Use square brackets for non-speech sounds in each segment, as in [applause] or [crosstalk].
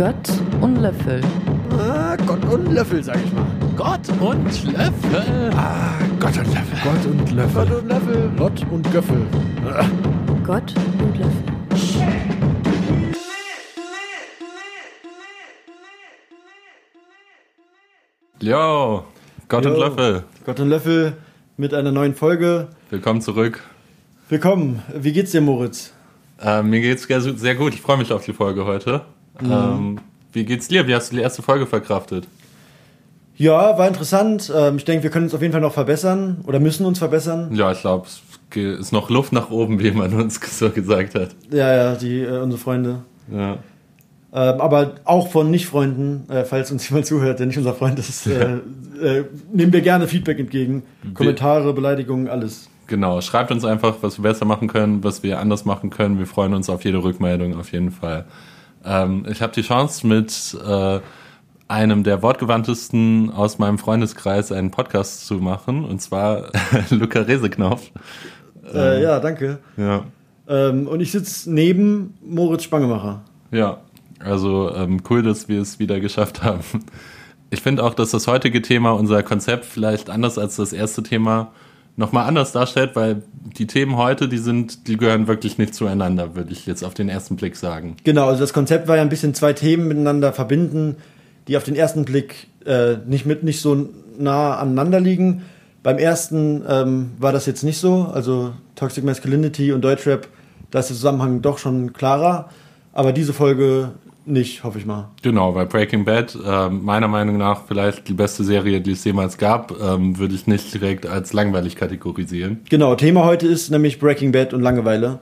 Gott und Löffel. Ah, Gott und Löffel, sag ich mal. Gott und Löffel. Ah, Gott und Löffel. Gott und Löffel. Gott und Löffel. Gott und Göffel. Ah. Gott und Löffel. Jo, Gott und Jo. Löffel. Gott und Löffel mit einer neuen Folge. Willkommen zurück. Willkommen. Wie geht's dir, Moritz? Äh, mir geht's sehr, sehr gut. Ich freue mich auf die Folge heute. Ähm, wie geht's dir? Wie hast du die erste Folge verkraftet? Ja, war interessant. Ähm, ich denke, wir können uns auf jeden Fall noch verbessern oder müssen uns verbessern. Ja, ich glaube, es ist noch Luft nach oben, wie man uns [laughs] so gesagt hat. Ja, ja, die, äh, unsere Freunde. Ja. Ähm, aber auch von Nicht-Freunden, äh, falls uns [laughs] jemand zuhört, der nicht unser Freund ist, äh, äh, nehmen wir gerne Feedback entgegen. Kommentare, Beleidigungen, alles. Genau, schreibt uns einfach, was wir besser machen können, was wir anders machen können. Wir freuen uns auf jede Rückmeldung, auf jeden Fall. Ähm, ich habe die Chance, mit äh, einem der wortgewandtesten aus meinem Freundeskreis einen Podcast zu machen, und zwar [laughs] Luca Reseknopf. Äh, ja, danke. Ja, Ähm, und ich sitze neben Moritz Spangemacher. ja. Also ähm, cool, dass wir es wieder geschafft haben. Ich finde auch, dass das heutige Thema, unser Konzept, vielleicht anders als das erste Thema, nochmal anders darstellt, weil die Themen heute, die sind, die gehören wirklich nicht zueinander, würde ich jetzt auf den ersten Blick sagen. Genau, also das Konzept war ja ein bisschen zwei Themen miteinander verbinden, die auf den ersten Blick äh, nicht mit nicht so nah aneinander liegen. Beim ersten ähm, war das jetzt nicht so, also Toxic Masculinity und Deutschrap, da ist der Zusammenhang doch schon klarer. Aber diese Folge nicht, hoffe ich mal. Genau, weil Breaking Bad ähm, meiner Meinung nach vielleicht die beste Serie, die es jemals gab, ähm, würde ich nicht direkt als langweilig kategorisieren. Genau, Thema heute ist nämlich Breaking Bad und Langeweile.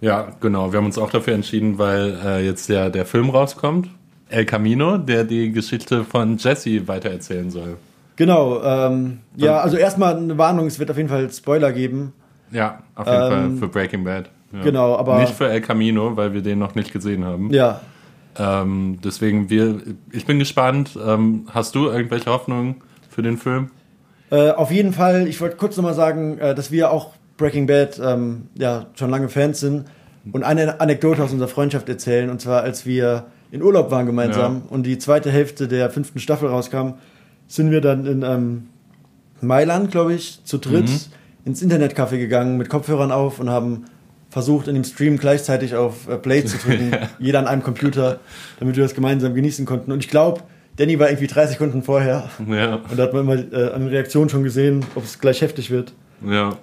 Ja, genau. Wir haben uns auch dafür entschieden, weil äh, jetzt der, der Film rauskommt. El Camino, der die Geschichte von Jesse weitererzählen soll. Genau, ähm, ja, also erstmal eine Warnung, es wird auf jeden Fall Spoiler geben. Ja, auf jeden Ähm, Fall für Breaking Bad. Ja. Genau, aber- Nicht für El Camino, weil wir den noch nicht gesehen haben. Ja, Ähm, deswegen, wir, ich bin gespannt. Ähm, hast du irgendwelche Hoffnungen für den Film? Äh, auf jeden Fall, ich wollte kurz nochmal sagen, äh, dass wir auch Breaking Bad ähm, ja, schon lange Fans sind und eine Anekdote aus unserer Freundschaft erzählen. Und zwar, als wir in Urlaub waren gemeinsam Ja. und die zweite Hälfte der fünften Staffel rauskam, sind wir dann in ähm, Mailand, glaube ich, zu dritt Mhm. ins Internetcafé gegangen mit Kopfhörern auf und haben versucht, in dem Stream gleichzeitig auf äh, Play zu drücken, [laughs] jeder an einem Computer, damit wir das gemeinsam genießen konnten. Und ich glaube, Danny war irgendwie drei Sekunden vorher. Ja, Und da hat man immer äh, an den Reaktionen schon gesehen, ob es gleich heftig wird. ja.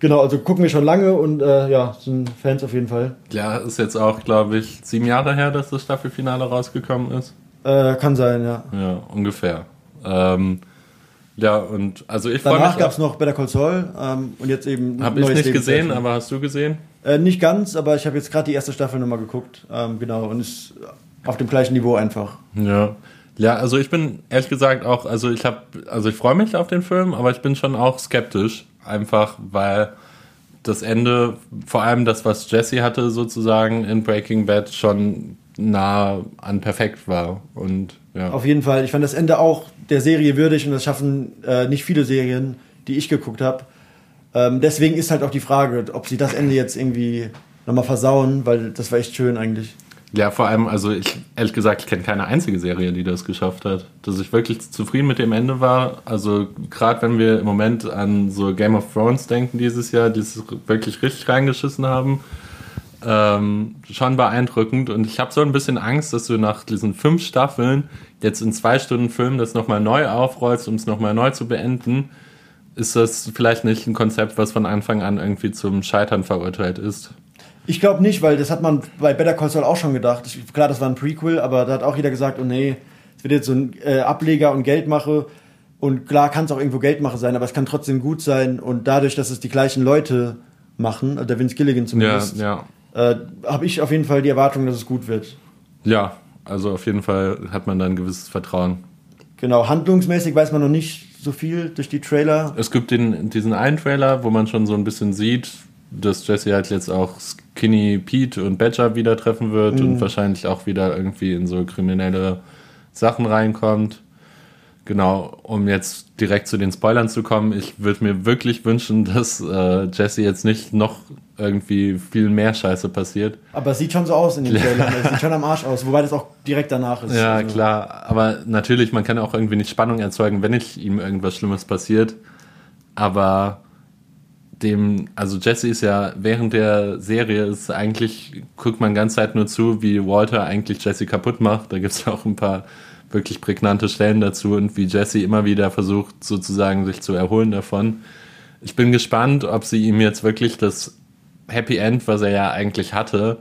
Genau, also gucken wir schon lange und äh, ja, sind Fans auf jeden Fall. Ja, ist jetzt auch, glaube ich, sieben Jahre her, dass das Staffelfinale rausgekommen ist. Äh, kann sein, ja. Ja, ungefähr. Ähm, ja, und also ich freue Danach gab es noch Better Call Saul ähm, und jetzt eben Habe ich nicht gesehen, aber hast du gesehen? Äh, nicht ganz, aber ich habe jetzt gerade die erste Staffel nochmal geguckt. Ähm, genau, und ist auf dem gleichen Niveau einfach. Ja. Ja, also ich bin ehrlich gesagt auch, also ich habe, also ich freue mich auf den Film, aber ich bin schon auch skeptisch, einfach weil das Ende, vor allem das, was Jesse hatte sozusagen in Breaking Bad, schon nah an perfekt war. Und ja. Auf jeden Fall. Ich fand das Ende auch der Serie würdig und das schaffen äh, nicht viele Serien, die ich geguckt habe. Ähm, deswegen ist halt auch die Frage, ob sie das Ende jetzt irgendwie nochmal versauen, weil das war echt schön eigentlich. Ja, vor allem, also ich, ehrlich gesagt, ich kenne keine einzige Serie, die das geschafft hat. Dass ich wirklich zufrieden mit dem Ende war. Also gerade wenn wir im Moment an so Game of Thrones denken dieses Jahr, die es wirklich richtig reingeschissen haben, ähm, schon beeindruckend. Und ich habe so ein bisschen Angst, dass du nach diesen fünf Staffeln jetzt in zwei Stunden Film das nochmal neu aufrollst, um es nochmal neu zu beenden. Ist das vielleicht nicht ein Konzept, was von Anfang an irgendwie zum Scheitern verurteilt ist? Ich glaube nicht, weil das hat man bei Better Call Saul auch schon gedacht. Ich, klar, das war ein Prequel, aber da hat auch jeder gesagt, oh nee, es wird jetzt so ein äh, Ableger und Geldmache. Und klar kann es auch irgendwo Geldmache sein, aber es kann trotzdem gut sein. Und dadurch, dass es die gleichen Leute machen, also der Vince Gilligan Ja, zumindest, ja. äh, habe ich auf jeden Fall die Erwartung, dass es gut wird. Ja, also auf jeden Fall hat man da ein gewisses Vertrauen. Genau, handlungsmäßig weiß man noch nicht so viel durch die Trailer. Es gibt den, diesen einen Trailer, wo man schon so ein bisschen sieht, dass Jesse halt jetzt auch Skinny Pete und Badger wieder treffen wird und wahrscheinlich auch wieder irgendwie in so kriminelle Sachen reinkommt. Genau, um jetzt direkt zu den Spoilern zu kommen, ich würde mir wirklich wünschen, dass äh, Jesse jetzt nicht noch irgendwie viel mehr Scheiße passiert. Aber es sieht schon so aus in den [laughs] Trailern. Es sieht schon am Arsch aus, wobei das auch direkt danach ist. Ja, Also, klar, aber natürlich, man kann auch irgendwie nicht Spannung erzeugen, wenn nicht ihm irgendwas Schlimmes passiert. Aber dem, also Jesse ist ja während der Serie ist eigentlich, guckt man ganz Zeit nur zu, wie Walter eigentlich Jesse kaputt macht. Da gibt es auch ein paar wirklich prägnante Stellen dazu und wie Jesse immer wieder versucht, sozusagen sich zu erholen davon. Ich bin gespannt, ob sie ihm jetzt wirklich das Happy End, was er ja eigentlich hatte,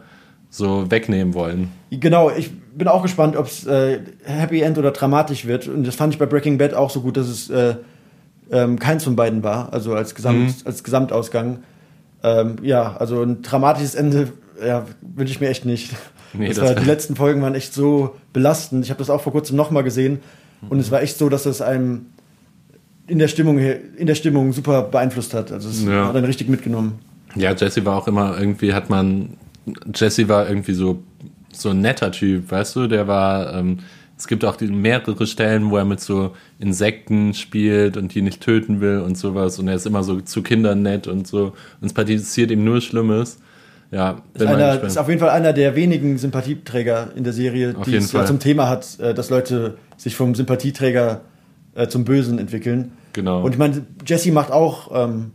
so wegnehmen wollen. Genau, ich bin auch gespannt, ob es äh, Happy End oder dramatisch wird. Und das fand ich bei Breaking Bad auch so gut, dass es äh, ähm, keins von beiden war, also als, Gesamt, Mhm. als Gesamtausgang. Ähm, ja, also ein dramatisches Ende ja, wünsche ich mir echt nicht. Nee, das das war, die letzten Folgen waren echt so belastend. Ich habe das auch vor kurzem nochmal gesehen und es war echt so, dass es einem in der Stimmung, in der Stimmung super beeinflusst hat. Also es Ja. hat einen richtig mitgenommen. Ja, Jesse war auch immer irgendwie, hat man, Jesse war irgendwie so, so ein netter Typ, weißt du, der war, ähm, es gibt auch die, mehrere Stellen, wo er mit so Insekten spielt und die nicht töten will und sowas und er ist immer so zu Kindern nett und so und es passiert ihm nur Schlimmes. Ja, Ist, einer, ist auf jeden Fall einer der wenigen Sympathieträger in der Serie, Auf die es ja zum Thema hat, äh, dass Leute sich vom Sympathieträger äh, zum Bösen entwickeln. Genau. Und ich meine, Jesse macht auch ähm,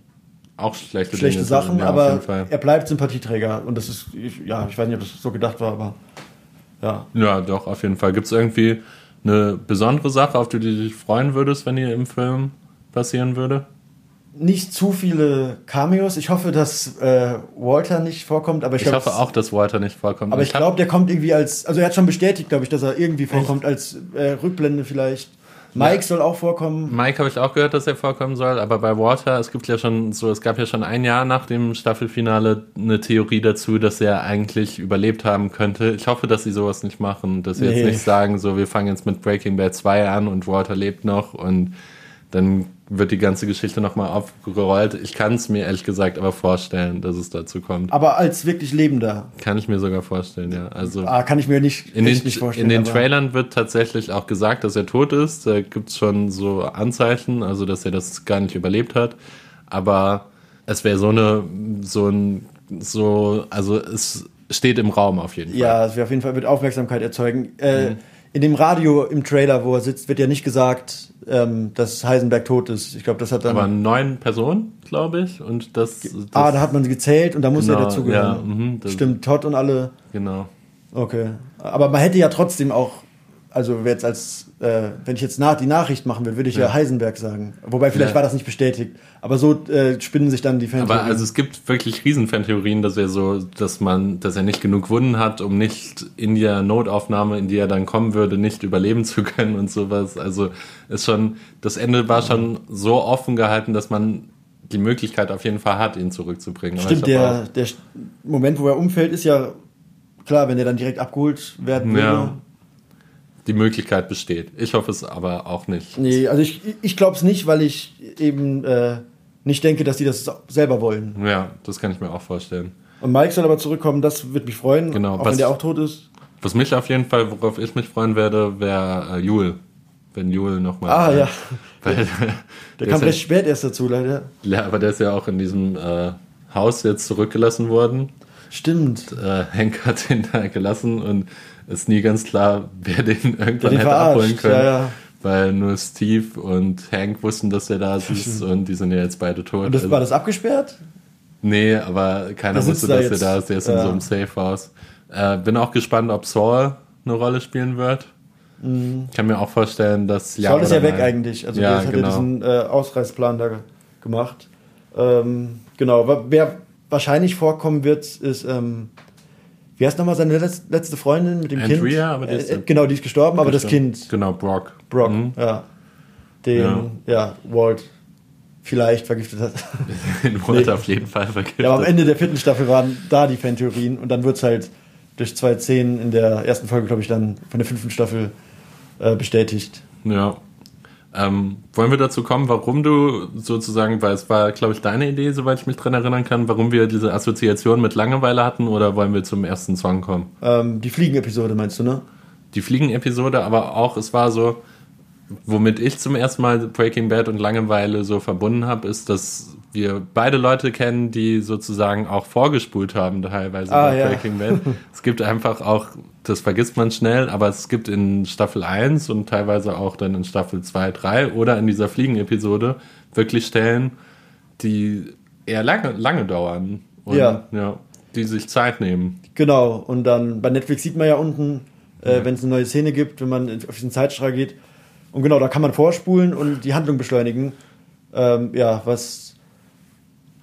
auch schlechte, schlechte Dinge, Sachen, ja, aber er bleibt Sympathieträger. Und das ist, ich, ja, ich weiß nicht, ob das so gedacht war, aber ja. Ja, doch, auf jeden Fall. Gibt es irgendwie eine besondere Sache, auf die du dich freuen würdest, wenn die im Film passieren würde? Nicht zu viele Cameos. Ich hoffe, dass äh, Walter nicht vorkommt, aber ich, Ich glaub, hoffe auch, dass Walter nicht vorkommt. Aber ich hab- glaube, der kommt irgendwie als, also er hat schon bestätigt, glaube ich, dass er irgendwie vorkommt als äh, Rückblende vielleicht. Mike soll auch vorkommen. Mike habe ich auch gehört, dass er vorkommen soll, aber bei Walter, es gibt ja schon so, es gab ja schon ein Jahr nach dem Staffelfinale eine Theorie dazu, dass er eigentlich überlebt haben könnte. Ich hoffe, dass sie sowas nicht machen, dass sie Nee. jetzt nicht sagen, so, wir fangen jetzt mit Breaking Bad 2 an und Walter lebt noch und dann wird die ganze Geschichte nochmal aufgerollt. Ich kann es mir ehrlich gesagt aber vorstellen, dass es dazu kommt. Aber als wirklich Lebender. Kann ich mir sogar vorstellen, ja. Also Ah, kann ich mir nicht, in den, nicht vorstellen. in den Trailern wird tatsächlich auch gesagt, dass er tot ist. Da gibt es schon so Anzeichen, also dass er das gar nicht überlebt hat. Aber es wäre so eine, so ein, so, also es steht im Raum auf jeden Fall. Ja, es wird auf jeden Fall wird Aufmerksamkeit erzeugen. Äh, Mhm. In dem Radio im Trailer, wo er sitzt, wird ja nicht gesagt, ähm, dass Heisenberg tot ist. Ich glaube, das hat dann. Aber neun Personen, glaube ich. Und das, das ah, da hat man sie gezählt und da muss Genau, er dazugehören. ja, das- Stimmt, Todd und alle. genau. Okay. Aber man hätte ja trotzdem auch, also jetzt als, äh, wenn ich jetzt nach, die Nachricht machen würde, würde ich ja, Ja. Heisenberg sagen. Wobei vielleicht Ja. war das nicht bestätigt. Aber so äh, spinnen sich dann die Fans. Aber also es gibt wirklich Riesenfantheorien, dass er so, dass man, dass er nicht genug Wunden hat, um nicht in der Notaufnahme, in die er dann kommen würde, nicht überleben zu können und sowas. Also ist schon, das Ende war schon so offen gehalten, dass man die Möglichkeit auf jeden Fall hat, ihn zurückzubringen. Stimmt, der, der Moment, wo er umfällt, ist ja klar, wenn er dann direkt abgeholt werden würde. ja, die Möglichkeit besteht. Ich hoffe es aber auch nicht. Nee, also ich, ich glaube es nicht, weil ich eben äh, nicht denke, dass die das selber wollen. Ja, das kann ich mir auch vorstellen. Und Mike soll aber zurückkommen, das wird mich freuen, Genau, auch was- wenn der auch tot ist. Was mich auf jeden Fall, worauf ich mich freuen werde, wäre äh, Jule. Wenn Jule nochmal. Ah, ja. [laughs] Weil, Der [laughs] der kam ist ja- recht spät erst dazu, leider. Ja, aber der ist ja auch in diesem äh, Haus jetzt zurückgelassen worden. Stimmt. Äh, Hank hat ihn da gelassen und ist nie ganz klar, [laughs] wer den irgendwann hätte verarscht, abholen können. ja, ja. Weil nur Steve und Hank wussten, dass er da ist [laughs] und die sind ja jetzt beide tot. Und das, Also- war das abgesperrt? Nee, aber keiner wusste, da dass jetzt. er da ist. Der ist in Ja. so einem Safe-Haus. Äh, bin auch gespannt, ob Saul eine Rolle spielen wird. Ich kann mir auch vorstellen, dass ja. Mhm. Saul ist ja weg nein. eigentlich. Also ja, der hat genau. ja diesen äh, Ausreißplan da gemacht. Ähm, genau, wer wahrscheinlich vorkommen wird, ist, ähm, wie heißt nochmal seine letz- letzte Freundin mit dem Andrea, Kind? aber die ist äh, ja- äh, genau, die ist gestorben, aber das Kind, Genau, Brock. Brock, Mhm. ja. Den, ja. Walt vielleicht vergiftet hat. [laughs] Den wurde Nee. auf jeden Fall vergiftet. ja, aber am Ende der vierten Staffel waren da die Fantheorien und dann wird es halt durch zwei Szenen in der ersten Folge, glaube ich, dann von der fünften Staffel äh, bestätigt. Ja. Ähm, wollen wir dazu kommen, warum du sozusagen, weil es war, glaube ich, deine Idee, soweit ich mich dran erinnern kann, warum wir diese Assoziation mit Langeweile hatten oder wollen wir zum ersten Song kommen? Ähm, die Fliegen-Episode meinst du, ne? Die Fliegen-Episode, aber auch, es war so, womit ich zum ersten Mal Breaking Bad und Langeweile so verbunden habe, ist, dass wir beide Leute kennen, die sozusagen auch vorgespult haben, teilweise Ah, bei ja. Breaking Bad. [laughs] es gibt einfach auch, das vergisst man schnell, aber es gibt in Staffel 1 und teilweise auch dann in Staffel 2, 3 oder in dieser Fliegen-Episode wirklich Stellen, die eher lange, lange dauern. Und, Ja. ja. Die sich Zeit nehmen. Genau, und dann bei Netflix sieht man ja unten, äh, wenn es eine neue Szene gibt, wenn man auf diesen Zeitstrahl geht. Und genau, da kann man vorspulen und die Handlung beschleunigen. Ähm, ja, was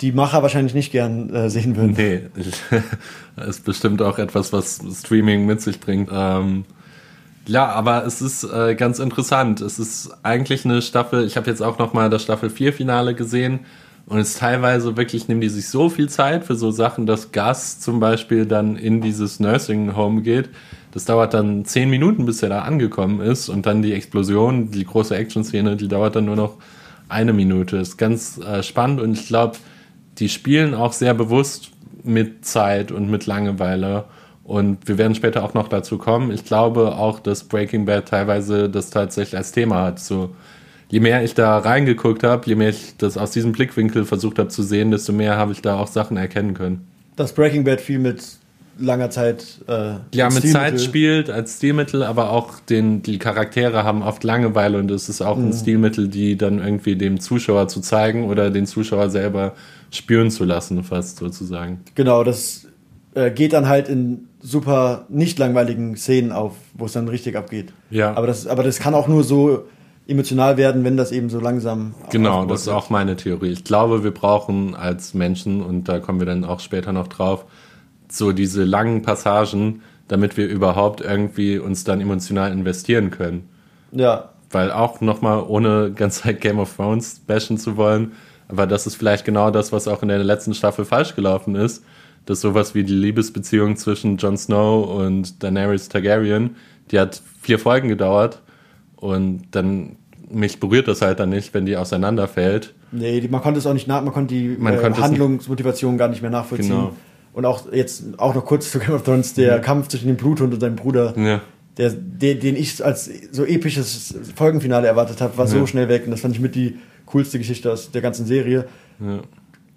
die Macher wahrscheinlich nicht gern äh, sehen würden. Nee, [laughs] ist bestimmt auch etwas, was Streaming mit sich bringt. Ähm, ja, aber es ist äh, ganz interessant. Es ist eigentlich eine Staffel, ich habe jetzt auch nochmal das Staffel 4 Finale gesehen und es ist teilweise wirklich, nehmen die sich so viel Zeit für so Sachen, dass Gus zum Beispiel dann in dieses Nursing Home geht. Das dauert dann zehn Minuten, bis er da angekommen ist und dann die Explosion, die große Action-Szene, die dauert dann nur noch eine Minute. Ist ganz äh, spannend und ich glaube, die spielen auch sehr bewusst mit Zeit und mit Langeweile. Und wir werden später auch noch dazu kommen. Ich glaube auch, dass Breaking Bad teilweise das tatsächlich als Thema hat. So, je mehr ich da reingeguckt habe, je mehr ich das aus diesem Blickwinkel versucht habe zu sehen, desto mehr habe ich da auch Sachen erkennen können. Dass Breaking Bad viel mit langer Zeit. Äh, Ja, mit Stilmittel- Zeit spielt als Stilmittel, aber auch den, die Charaktere haben oft Langeweile und es ist auch ein Stilmittel, die dann irgendwie dem Zuschauer zu zeigen oder den Zuschauer selber spüren zu lassen, fast sozusagen. Genau, das äh, geht dann halt in super nicht langweiligen Szenen auf, wo es dann richtig abgeht. Ja. Aber das, aber das kann auch nur so emotional werden, wenn das eben so langsam. Genau, das ist wird. auch meine Theorie. Ich glaube, wir brauchen als Menschen, und da kommen wir dann auch später noch drauf, so diese langen Passagen, damit wir überhaupt irgendwie uns dann emotional investieren können. Ja, Weil auch nochmal, ohne ganz Zeit [laughs] Game of Thrones bashen zu wollen, aber das ist vielleicht genau das, was auch in der letzten Staffel falsch gelaufen ist, dass sowas wie die Liebesbeziehung zwischen Jon Snow und Daenerys Targaryen, die hat vier Folgen gedauert und dann mich berührt das halt dann nicht, wenn die auseinanderfällt. nee, man konnte es auch nicht nach, man konnte die Man äh, Handlungsmotivation gar nicht mehr nachvollziehen. Genau. Und auch jetzt auch noch kurz zu Game of Thrones, der Kampf zwischen dem Bluthund und seinem Bruder, Ja. der, der, den ich als so episches Folgenfinale erwartet habe, war so Ja. schnell weg und das fand ich mit die coolste Geschichte aus der ganzen Serie. Ja.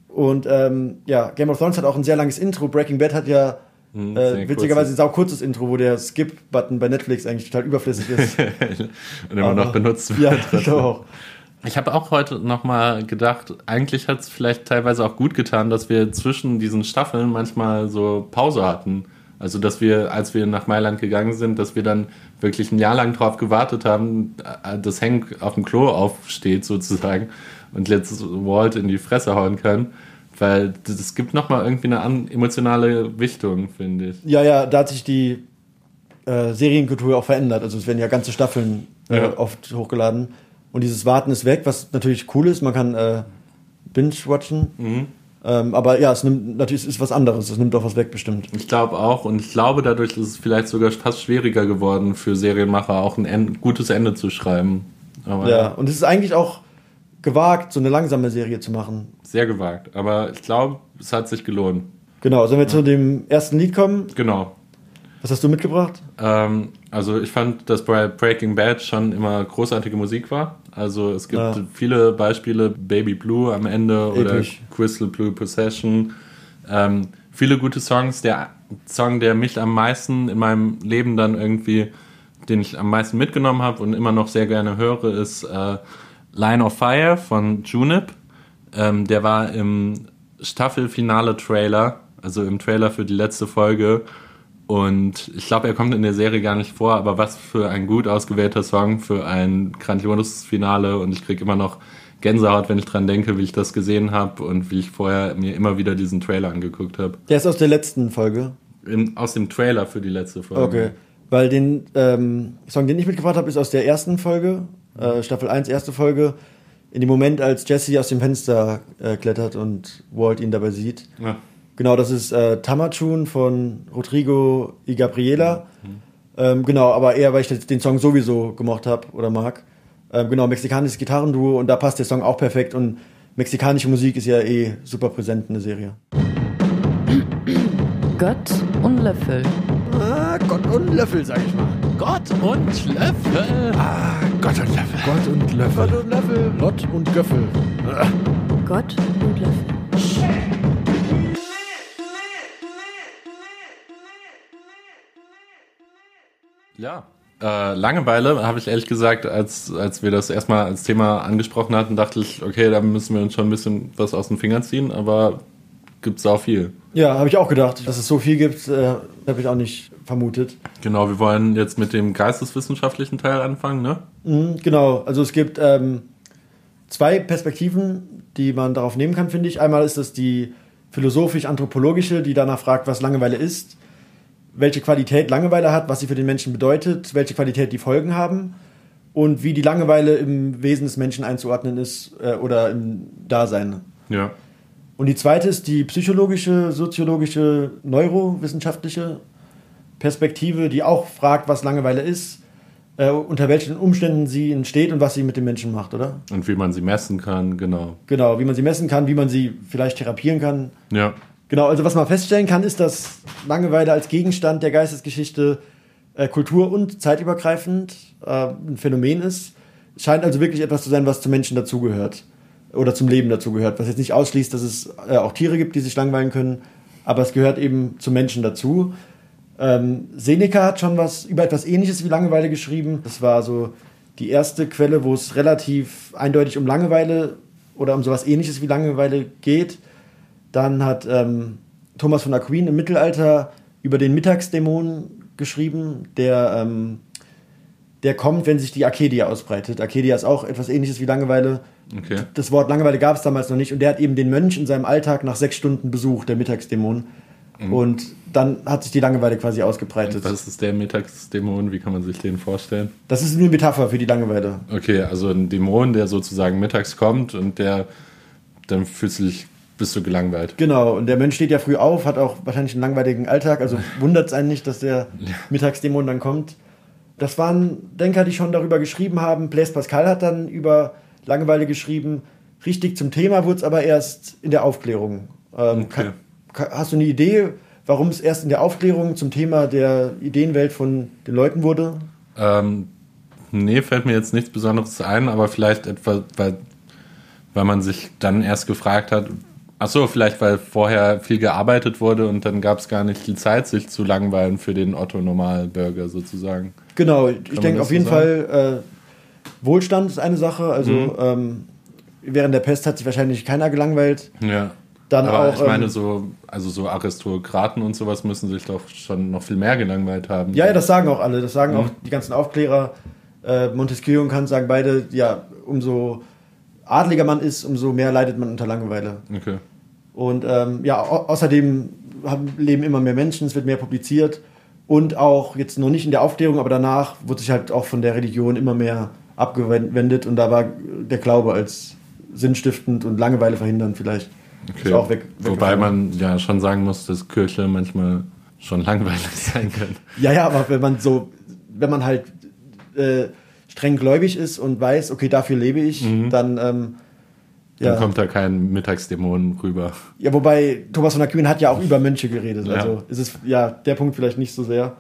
Und ähm, ja, Game of Thrones hat auch ein sehr langes Intro. Breaking Bad hat ja Hm, sehr äh, witzigerweise ein sau kurzes Intro, wo der Skip-Button bei Netflix eigentlich total überflüssig ist. [laughs] und immer noch benutzt Ja, wird. ich glaube auch. Ich habe auch heute nochmal gedacht, eigentlich hat es vielleicht teilweise auch gut getan, dass wir zwischen diesen Staffeln manchmal so Pause hatten. Also, dass wir, als wir nach Mailand gegangen sind, dass wir dann wirklich ein Jahr lang drauf gewartet haben, äh, dass Hank auf dem Klo aufsteht sozusagen und jetzt Walt in die Fresse hauen kann. Weil es gibt nochmal irgendwie eine an, emotionale Wichtung, finde ich. Ja, ja, da hat sich die äh, Serienkultur auch verändert. Also es werden ja ganze Staffeln äh, Ja. oft hochgeladen. Und dieses Warten ist weg, was natürlich cool ist. Man kann äh, binge-watchen. Mhm. Ähm, aber ja, es nimmt natürlich es ist was anderes. Es nimmt auch was weg, bestimmt. Ich glaube auch und ich glaube, dadurch ist es vielleicht sogar fast schwieriger geworden für Serienmacher, auch ein en gutes Ende zu schreiben. Aber Ja, und es ist eigentlich auch gewagt, so eine langsame Serie zu machen. Sehr gewagt. Aber ich glaube, es hat sich gelohnt. Genau, sollen wir zu dem ersten Lied kommen? Genau. Was hast du mitgebracht? Ähm, also ich fand, dass bei Breaking Bad schon immer großartige Musik war. Also es gibt Ja. viele Beispiele, Baby Blue am Ende oder Episch. Crystal Blue Possession. Ähm, viele gute Songs. Der Song, der mich am meisten in meinem Leben dann irgendwie, den ich am meisten mitgenommen habe und immer noch sehr gerne höre, ist äh, Line of Fire von Junip. Ähm, der war im Staffelfinale-Trailer, also im Trailer für die letzte Folge. Und ich glaube, er kommt in der Serie gar nicht vor, aber was für ein gut ausgewählter Song für ein grandioses Finale. Und ich kriege immer noch Gänsehaut, wenn ich dran denke, wie ich das gesehen habe und wie ich vorher mir immer wieder diesen Trailer angeguckt habe. Der ist aus der letzten Folge. Im- Aus dem Trailer für die letzte Folge. Okay. Weil den ähm, Song, den ich mitgebracht habe, ist aus der ersten Folge, äh, Staffel 1, erste Folge. In dem Moment, als Jesse aus dem Fenster äh, klettert und Walt ihn dabei sieht. Ja. Genau, das ist äh, Tamachun von Rodrigo y Gabriela. Ähm, genau, aber eher, weil ich den Song sowieso gemocht habe oder mag. Ähm, genau, mexikanisches Gitarrenduo und da passt der Song auch perfekt und mexikanische Musik ist ja eh super präsent in der Serie. Gott und Löffel. Ah, Gott und Löffel, sag ich mal. Gott und Löffel. Ah, Gott und Löffel. Gott und Löffel. Gott und Löffel. Gott und Göffel. Gott und Löffel. Ja. Äh, Langeweile habe ich ehrlich gesagt, als, als wir das erstmal als Thema angesprochen hatten, dachte ich, okay, da müssen wir uns schon ein bisschen was aus den Fingern ziehen, aber gibt es auch viel. Ja, habe ich auch gedacht. Dass es so viel gibt, äh, habe ich auch nicht vermutet. Genau, wir wollen jetzt mit dem geisteswissenschaftlichen Teil anfangen, ne? Mhm, genau, also es gibt ähm, zwei Perspektiven, die man darauf nehmen kann, finde ich. Einmal ist das die philosophisch-anthropologische, die danach fragt, was Langeweile ist, welche Qualität Langeweile hat, was sie für den Menschen bedeutet, welche Qualität die Folgen haben und wie die Langeweile im Wesen des Menschen einzuordnen ist äh, oder im Dasein. Ja. Und die zweite ist die psychologische, soziologische, neurowissenschaftliche Perspektive, die auch fragt, was Langeweile ist, äh, unter welchen Umständen sie entsteht und was sie mit dem Menschen macht, oder? Und wie man sie messen kann, genau. Genau, wie man sie messen kann, wie man sie vielleicht therapieren kann. Ja. Genau, also was man feststellen kann, ist, dass Langeweile als Gegenstand der Geistesgeschichte äh, kultur- und zeitübergreifend äh, ein Phänomen ist. Es scheint also wirklich etwas zu sein, was zum Menschen dazugehört oder zum Leben dazugehört, was jetzt nicht ausschließt, dass es äh, auch Tiere gibt, die sich langweilen können, aber es gehört eben zum Menschen dazu. Ähm, Seneca hat schon was über etwas Ähnliches wie Langeweile geschrieben. Das war so die erste Quelle, wo es relativ eindeutig um Langeweile oder um sowas Ähnliches wie Langeweile geht. Dann hat ähm, Thomas von Aquin im Mittelalter über den Mittagsdämon geschrieben, der, ähm, der kommt, wenn sich die Arcadia ausbreitet. Arcadia ist auch etwas ähnliches wie Langeweile. Okay. Das Wort Langeweile gab es damals noch nicht und der hat eben den Mönch in seinem Alltag nach sechs Stunden Besuch, der Mittagsdämon. Und dann hat sich die Langeweile quasi ausgebreitet. Was ist der Mittagsdämon? Wie kann man sich den vorstellen? Das ist eine Metapher für die Langeweile. Okay, also ein Dämon, der sozusagen mittags kommt und der dann fühlst du dich, bist du gelangweilt. Genau, und der Mensch steht ja früh auf, hat auch wahrscheinlich einen langweiligen Alltag, also [laughs] wundert es einen nicht, dass der Mittagsdämon dann kommt. Das waren Denker, die schon darüber geschrieben haben. Blaise Pascal hat dann über Langeweile geschrieben. Richtig zum Thema wurde es aber erst in der Aufklärung. Ähm, Okay. kann, ka- hast du eine Idee, warum es erst in der Aufklärung zum Thema der Ideenwelt von den Leuten wurde? Ähm, nee, fällt mir jetzt nichts Besonderes ein, aber vielleicht etwa, weil, weil man sich dann erst gefragt hat, ach so, vielleicht weil vorher viel gearbeitet wurde und dann gab es gar nicht die Zeit, sich zu langweilen für den Otto-Normalbürger sozusagen. Genau, ich man denke auf jeden sagen? Fall, äh, Wohlstand ist eine Sache. Also Mhm. ähm, während der Pest hat sich wahrscheinlich keiner gelangweilt. Ja. Dann aber auch, ich meine, ähm, so, also so Aristokraten und sowas müssen sich doch schon noch viel mehr gelangweilt haben. Ja, ja, das sagen auch alle. Das sagen Mhm. auch die ganzen Aufklärer. Äh, Montesquieu und Kant sagen beide, ja, umso adliger man ist, umso mehr leidet man unter Langeweile. Okay. Und ähm, ja, au außerdem haben, leben immer mehr Menschen, es wird mehr publiziert. Und auch jetzt noch nicht in der Aufklärung, aber danach wurde sich halt auch von der Religion immer mehr abgewendet. Und da war der Glaube als sinnstiftend und Langeweile verhindern vielleicht okay. auch weg. Wobei man ja schon sagen muss, dass Kirche manchmal schon langweilig [laughs] sein kann. Ja, ja, aber wenn man so, wenn man halt äh, streng gläubig ist und weiß, okay, dafür lebe ich, dann, ähm, ja. Dann kommt da kein Mittagsdämon rüber. ja, wobei Thomas von Aquin hat ja auch über Mönche geredet, Ja. also ist es, ja, der Punkt vielleicht nicht so sehr.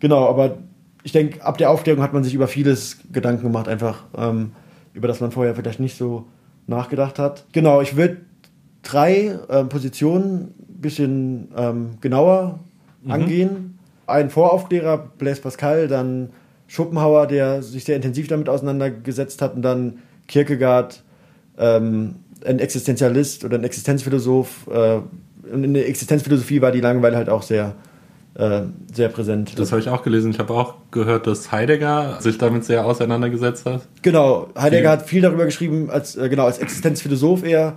Genau, aber ich denke, ab der Aufklärung hat man sich über vieles Gedanken gemacht, einfach, ähm, über das man vorher vielleicht nicht so nachgedacht hat. Genau, ich würde drei ähm, Positionen ein bisschen ähm, genauer angehen. Ein Voraufklärer, Blaise Pascal, dann Schopenhauer, der sich sehr intensiv damit auseinandergesetzt hat, und dann Kierkegaard, ähm, ein Existenzialist oder ein Existenzphilosoph. Äh, und in der Existenzphilosophie war die Langeweile halt auch sehr, äh, sehr präsent. Das habe ich auch gelesen. Ich habe auch gehört, dass Heidegger sich damit sehr auseinandergesetzt hat. Genau, Heidegger Viel. hat viel darüber geschrieben, als, äh, genau, als Existenzphilosoph eher.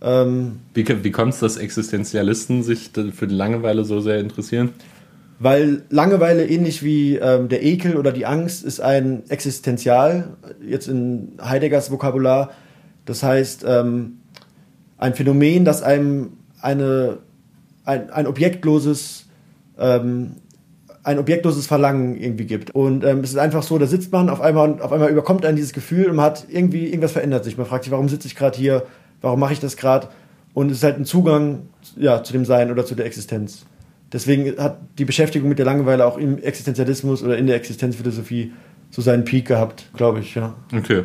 Ähm, Wie, wie kommt es, dass Existenzialisten sich für die Langeweile so sehr interessieren? Weil Langeweile ähnlich wie ähm, der Ekel oder die Angst ist ein Existenzial, jetzt in Heideggers Vokabular. Das heißt, ähm, ein Phänomen, das einem eine, ein, ein objektloses ähm, ein objektloses Verlangen irgendwie gibt. Und ähm, es ist einfach so, da sitzt man auf einmal und auf einmal überkommt einen dieses Gefühl und man hat irgendwie, irgendwas verändert sich. Man fragt sich, warum sitze ich gerade hier? Warum mache ich das gerade? Und es ist halt ein Zugang ja, zu dem Sein oder zu der Existenz. Deswegen hat die Beschäftigung mit der Langeweile auch im Existenzialismus oder in der Existenzphilosophie so seinen Peak gehabt, glaube ich, ja. Okay.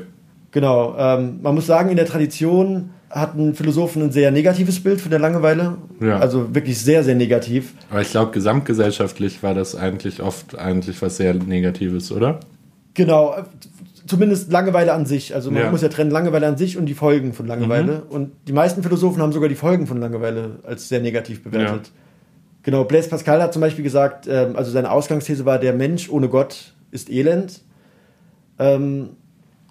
Genau. Ähm, man muss sagen, in der Tradition hatten Philosophen ein sehr negatives Bild von der Langeweile. Ja. Also wirklich sehr, sehr negativ. Aber ich glaube, gesamtgesellschaftlich war das eigentlich oft eigentlich was sehr Negatives, oder? Genau. äh, Zumindest Langeweile an sich. Also man Ja. muss ja trennen Langeweile an sich und die Folgen von Langeweile. Und die meisten Philosophen haben sogar die Folgen von Langeweile als sehr negativ bewertet. Genau, Blaise Pascal hat zum Beispiel gesagt, ähm, also seine Ausgangsthese war, der Mensch ohne Gott ist elend. Ähm,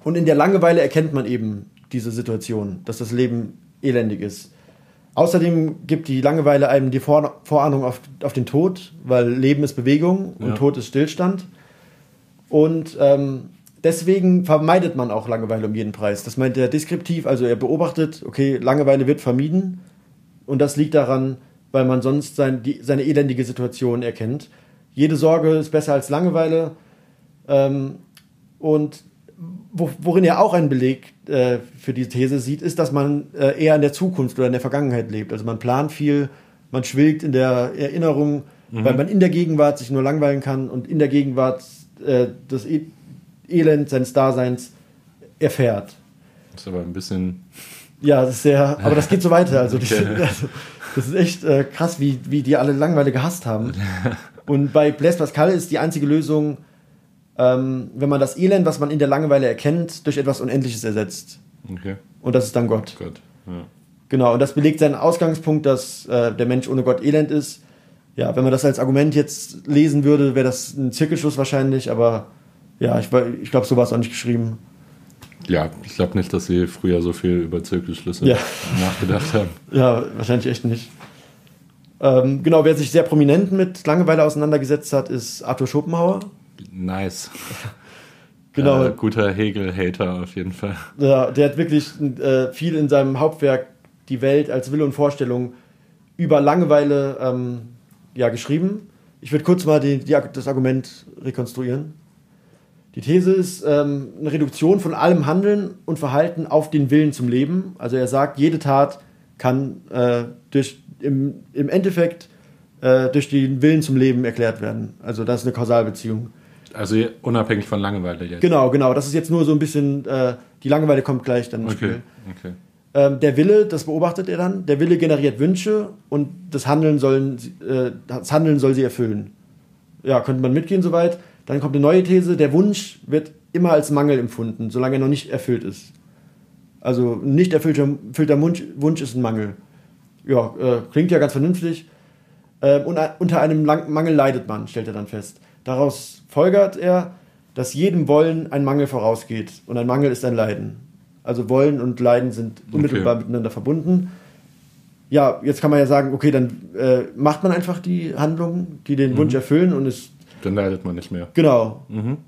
und in der Langeweile erkennt man eben diese Situation, dass das Leben elendig ist. Außerdem gibt die Langeweile einem die Vor Vorahnung auf, auf den Tod, weil Leben ist Bewegung und Ja. Tod ist Stillstand. Und ähm, deswegen vermeidet man auch Langeweile um jeden Preis. Das meint er deskriptiv, also er beobachtet, okay, Langeweile wird vermieden. Und das liegt daran, weil man sonst sein, die, seine elendige Situation erkennt. Jede Sorge ist besser als Langeweile. Ähm, und wo, worin er auch einen Beleg äh, für die These sieht, ist, dass man äh, eher in der Zukunft oder in der Vergangenheit lebt. Also man plant viel, man schwelgt in der Erinnerung, weil man in der Gegenwart sich nur langweilen kann und in der Gegenwart äh, das e Elend seines Daseins erfährt. Das ist aber ein bisschen. Ja, das ist sehr, aber das geht so weiter. Also, die, [laughs] Okay. also das ist echt äh, krass, wie, wie die alle Langeweile gehasst haben. [laughs] Und bei Blaise Pascal ist die einzige Lösung, ähm, wenn man das Elend, was man in der Langeweile erkennt, durch etwas Unendliches ersetzt. Okay, Und das ist dann Gott. gut. Ja. Genau, und das belegt seinen Ausgangspunkt, dass äh, der Mensch ohne Gott elend ist. Ja, wenn man das als Argument jetzt lesen würde, wäre das ein Zirkelschluss wahrscheinlich, aber ja, ich, ich glaube, so war es auch nicht geschrieben. Ja, ich glaube nicht, dass sie früher so viel über Zirkelschlüsse Ja. nachgedacht haben. [laughs] Ja, wahrscheinlich echt nicht. Ähm, genau, wer sich sehr prominent mit Langeweile auseinandergesetzt hat, ist Arthur Schopenhauer. Nice. [laughs] Genau. Äh, guter Hegel-Hater auf jeden Fall. Ja, der hat wirklich äh, viel in seinem Hauptwerk Die Welt als Wille und Vorstellung über Langeweile ähm, ja, geschrieben. Ich würde kurz mal die, die, das Argument rekonstruieren. Die These ist ähm, eine Reduktion von allem Handeln und Verhalten auf den Willen zum Leben. Also er sagt, jede Tat kann äh, durch, im, im Endeffekt äh, durch den Willen zum Leben erklärt werden. Also das ist eine Kausalbeziehung. Also unabhängig von Langeweile jetzt. Genau, genau. Das ist jetzt nur so ein bisschen, äh, die Langeweile kommt gleich dann ins Okay, Spiel. okay. Ähm, der Wille, das beobachtet er dann, der Wille generiert Wünsche und das Handeln, sollen, äh, das Handeln soll sie erfüllen. Ja, könnte man mitgehen soweit. Dann kommt eine neue These, der Wunsch wird immer als Mangel empfunden, solange er noch nicht erfüllt ist. Also ein nicht erfüllter, erfüllter Wunsch, Wunsch ist ein Mangel. Ja, äh, klingt ja ganz vernünftig. Ähm, und a- unter einem Mangel leidet man, stellt er dann fest. Daraus folgert er, dass jedem Wollen ein Mangel vorausgeht. Und ein Mangel ist ein Leiden. Also Wollen und Leiden sind unmittelbar miteinander verbunden. Ja, jetzt kann man ja sagen, okay, dann äh, macht man einfach die Handlungen, die den Wunsch erfüllen und ist Dann leidet man nicht mehr. genau.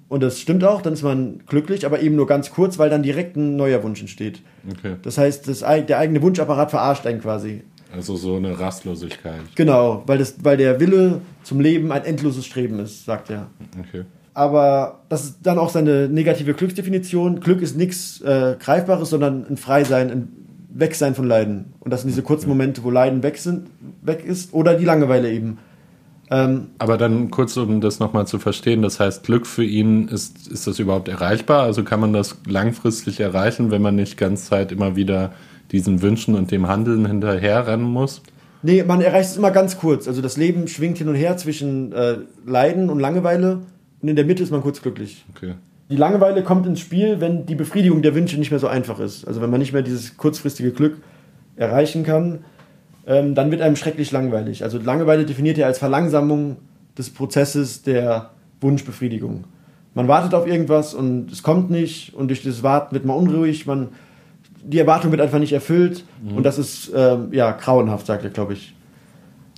Und das stimmt auch, dann ist man glücklich, aber eben nur ganz kurz, weil dann direkt ein neuer Wunsch entsteht. Okay. Das heißt, das, der eigene Wunschapparat verarscht einen quasi. Also so eine Rastlosigkeit. Genau, weil, das, weil der Wille zum Leben ein endloses Streben ist, sagt er. Okay. Aber das ist dann auch seine negative Glücksdefinition. Glück ist nichts äh, Greifbares, sondern ein Freisein, ein Wegsein von Leiden. Und das sind diese kurzen Momente, wo Leiden weg, sind, weg ist oder die Langeweile eben. Ähm, Aber dann kurz, um das nochmal zu verstehen, das heißt, Glück für ihn, ist, ist das überhaupt erreichbar? Also kann man das langfristig erreichen, wenn man nicht ganz Zeit immer wieder diesen Wünschen und dem Handeln hinterherrennen muss? nee, man erreicht es immer ganz kurz. Also das Leben schwingt hin und her zwischen äh, Leiden und Langeweile und in der Mitte ist man kurz glücklich. Okay. Die Langeweile kommt ins Spiel, wenn die Befriedigung der Wünsche nicht mehr so einfach ist. Also wenn man nicht mehr dieses kurzfristige Glück erreichen kann, ähm, dann wird einem schrecklich langweilig. Also Langeweile definiert er als Verlangsamung des Prozesses der Wunschbefriedigung. Man wartet auf irgendwas und es kommt nicht und durch das Warten wird man unruhig, man, die Erwartung wird einfach nicht erfüllt und das ist ähm, ja grauenhaft, sagt er, glaube ich.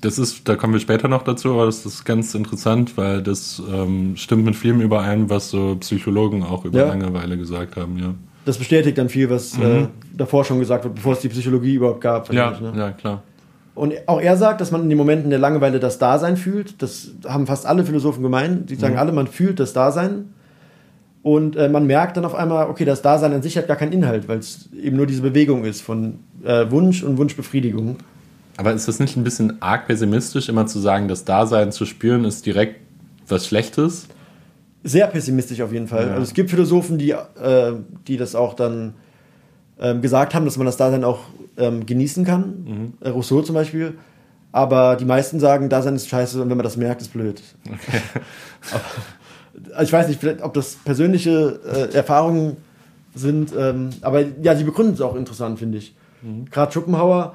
Das ist, da kommen wir später noch dazu, aber das ist ganz interessant, weil das ähm, stimmt mit vielem überein, was so Psychologen auch über Ja. Langeweile gesagt haben, ja. Das bestätigt dann viel, was äh, davor schon gesagt wird, bevor es die Psychologie überhaupt gab. Ja, ne? ja, klar. Und auch er sagt, dass man in den Momenten der Langeweile das Dasein fühlt. Das haben fast alle Philosophen gemeint. Die sagen alle, man fühlt das Dasein. Und äh, man merkt dann auf einmal, okay, das Dasein an sich hat gar keinen Inhalt, weil es eben nur diese Bewegung ist von äh, Wunsch und Wunschbefriedigung. Aber ist das nicht ein bisschen arg pessimistisch, immer zu sagen, das Dasein zu spüren ist direkt was Schlechtes? Sehr pessimistisch auf jeden Fall. Ja. Also es gibt Philosophen, die, äh, die das auch dann ähm, gesagt haben, dass man das Dasein auch ähm, genießen kann. Äh, Rousseau zum Beispiel. Aber die meisten sagen, Dasein ist scheiße und wenn man das merkt, ist blöd. Aber, [laughs] also ich weiß nicht, ob das persönliche äh, Erfahrungen sind, ähm, aber ja, sie begründen es auch interessant, finde ich. Gerade Schopenhauer,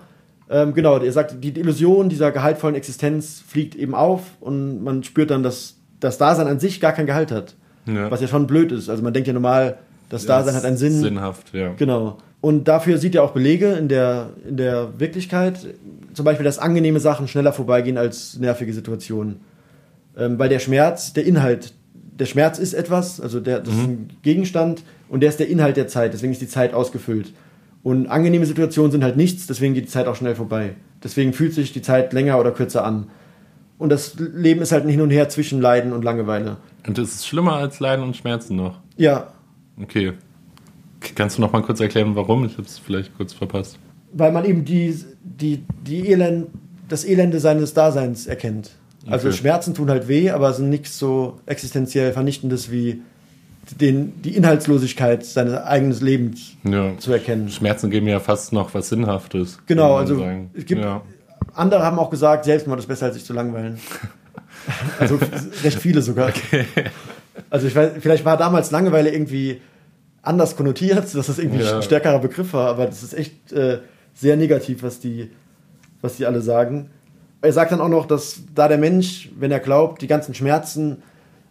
ähm, genau, er sagt, die Illusion dieser gehaltvollen Existenz fliegt eben auf und man spürt dann, dass das Dasein an sich gar kein Gehalt hat. Ja. Was ja schon blöd ist. Also man denkt ja normal, das Dasein hat einen Sinn. Sinnhaft, ja. Genau. Und dafür sieht er auch Belege in der, in der Wirklichkeit. Zum Beispiel, dass angenehme Sachen schneller vorbeigehen als nervige Situationen. Ähm, weil der Schmerz, der Inhalt, der Schmerz ist etwas, also der, das ist ein Gegenstand und der ist der Inhalt der Zeit, deswegen ist die Zeit ausgefüllt. Und angenehme Situationen sind halt nichts, deswegen geht die Zeit auch schnell vorbei. Deswegen fühlt sich die Zeit länger oder kürzer an. Und das Leben ist halt ein Hin und Her zwischen Leiden und Langeweile. Und ist es schlimmer als Leiden und Schmerzen noch? Ja, Okay. Kannst du noch mal kurz erklären, warum? Ich habe es vielleicht kurz verpasst. weil man eben die, die, die Elend, das Elende seines Daseins erkennt. Also Okay. Schmerzen tun halt weh, aber sind nichts so existenziell Vernichtendes wie den, die Inhaltslosigkeit seines eigenen Lebens Ja. zu erkennen. Schmerzen geben ja fast noch was Sinnhaftes. Genau, also sagen. es gibt ja. andere haben auch gesagt, Selbstmord ist besser als sich zu langweilen. [laughs] Also recht viele sogar. Also ich weiß, vielleicht war damals Langeweile irgendwie anders konnotiert, dass das irgendwie Ja. ein stärkerer Begriff war, aber das ist echt äh, sehr negativ, was die, was die alle sagen. Er sagt dann auch noch, dass da der Mensch, wenn er glaubt, die ganzen Schmerzen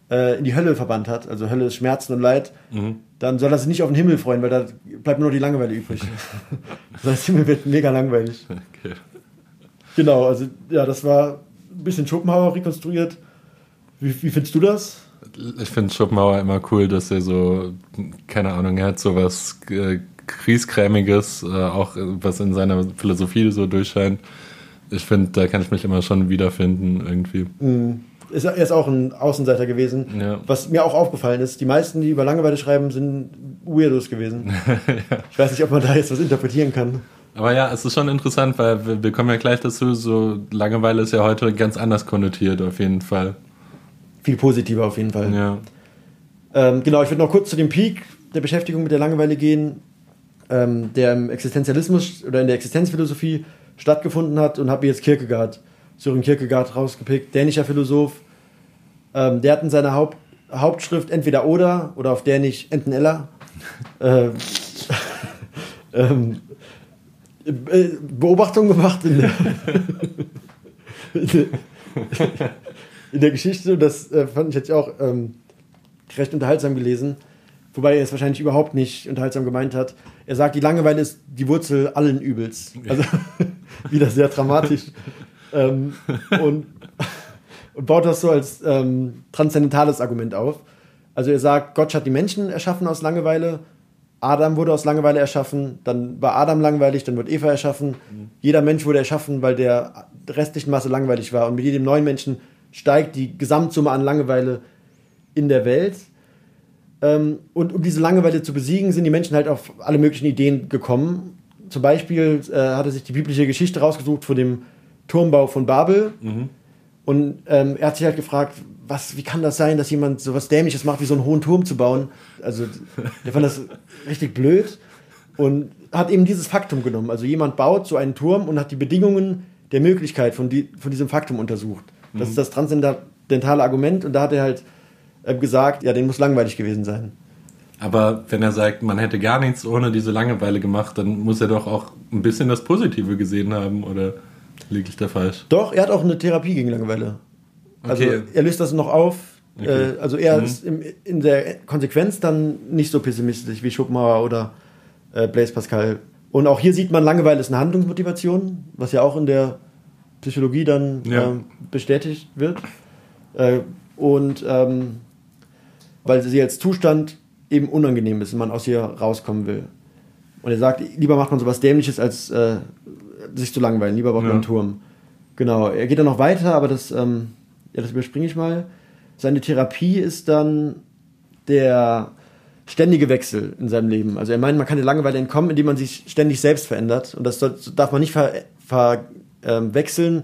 äh, in die Hölle verbannt hat, also Hölle ist Schmerzen und Leid, Mhm. dann soll er sich nicht auf den Himmel freuen, weil da bleibt nur noch die Langeweile übrig. [laughs] das heißt, Himmel wird mega langweilig. Okay. Genau, also ja, das war ein bisschen Schopenhauer rekonstruiert. Wie, wie findest du das? Ich finde Schopenhauer immer cool, dass er so, keine Ahnung, er hat so was äh, Krieskrämiges, äh, auch was in seiner Philosophie so durchscheint. Ich finde, da kann ich mich immer schon wiederfinden irgendwie. Ist, er ist auch ein Außenseiter gewesen. Ja. Was mir auch aufgefallen ist, die meisten, die über Langeweile schreiben, sind Weirdos gewesen. [laughs] Ich weiß nicht, ob man da jetzt was interpretieren kann. Aber ja, es ist schon interessant, weil wir, wir kommen ja gleich dazu, so Langeweile ist ja heute ganz anders konnotiert auf jeden Fall. Viel positiver auf jeden Fall. Ja. Ähm, genau, ich würde noch kurz zu dem Peak der Beschäftigung mit der Langeweile gehen, ähm, der im Existenzialismus oder in der Existenzphilosophie stattgefunden hat und habe jetzt Kierkegaard, Sören Kierkegaard rausgepickt, dänischer Philosoph. Ähm, der hat in seiner Haupt, Hauptschrift entweder oder oder auf Dänisch enten eller [laughs] äh, [laughs] ähm, äh, Beobachtung gemacht in [laughs] der, in der, Geschichte. Und das äh, fand ich jetzt auch ähm, recht unterhaltsam gelesen. Wobei er es wahrscheinlich überhaupt nicht unterhaltsam gemeint hat. Er sagt, die Langeweile ist die Wurzel allen Übels. Also [laughs] wieder sehr dramatisch. [laughs] ähm, und, und baut das so als ähm, transzendentales Argument auf. Also er sagt, Gott hat die Menschen erschaffen aus Langeweile, Adam wurde aus Langeweile erschaffen, dann war Adam langweilig, dann wird Eva erschaffen. Jeder Mensch wurde erschaffen, weil der restlichen Masse langweilig war. Und mit jedem neuen Menschen steigt die Gesamtsumme an Langeweile in der Welt. Ähm, und um diese Langeweile zu besiegen, sind die Menschen halt auf alle möglichen Ideen gekommen. Zum Beispiel äh, hat er sich die biblische Geschichte rausgesucht von dem Turmbau von Babel. Und ähm, er hat sich halt gefragt, was, wie kann das sein, dass jemand so was Dämliches macht, wie so einen hohen Turm zu bauen? Also, [laughs] der fand das richtig blöd und hat eben dieses Faktum genommen. Also, jemand baut so einen Turm und hat die Bedingungen der Möglichkeit von, die, von diesem Faktum untersucht. Das ist das transzendentale Argument und da hat er halt äh, gesagt, ja, den muss langweilig gewesen sein. Aber wenn er sagt, man hätte gar nichts ohne diese Langeweile gemacht, dann muss er doch auch ein bisschen das Positive gesehen haben, oder liege ich da falsch? Doch, er hat auch eine Therapie gegen Langeweile. Also Okay. er löst das noch auf. Okay. Äh, also er Mhm. ist im, in der Konsequenz dann nicht so pessimistisch wie Schopenhauer oder äh, Blaise Pascal. Und auch hier sieht man, Langeweile ist eine Handlungsmotivation, was ja auch in der Psychologie dann Ja. ähm, bestätigt wird. Äh, und ähm, weil sie als Zustand eben unangenehm ist und man aus ihr rauskommen will. Und er sagt, lieber macht man sowas Dämliches, als äh, sich zu langweilen. Lieber baut man Ja. einen Turm. Genau, er geht dann noch weiter, aber das, ähm, ja, das überspringe ich mal. Seine Therapie ist dann der ständige Wechsel in seinem Leben. Also er meint, man kann der Langeweile entkommen, indem man sich ständig selbst verändert. Und das darf man nicht ver, ver, ähm, wechseln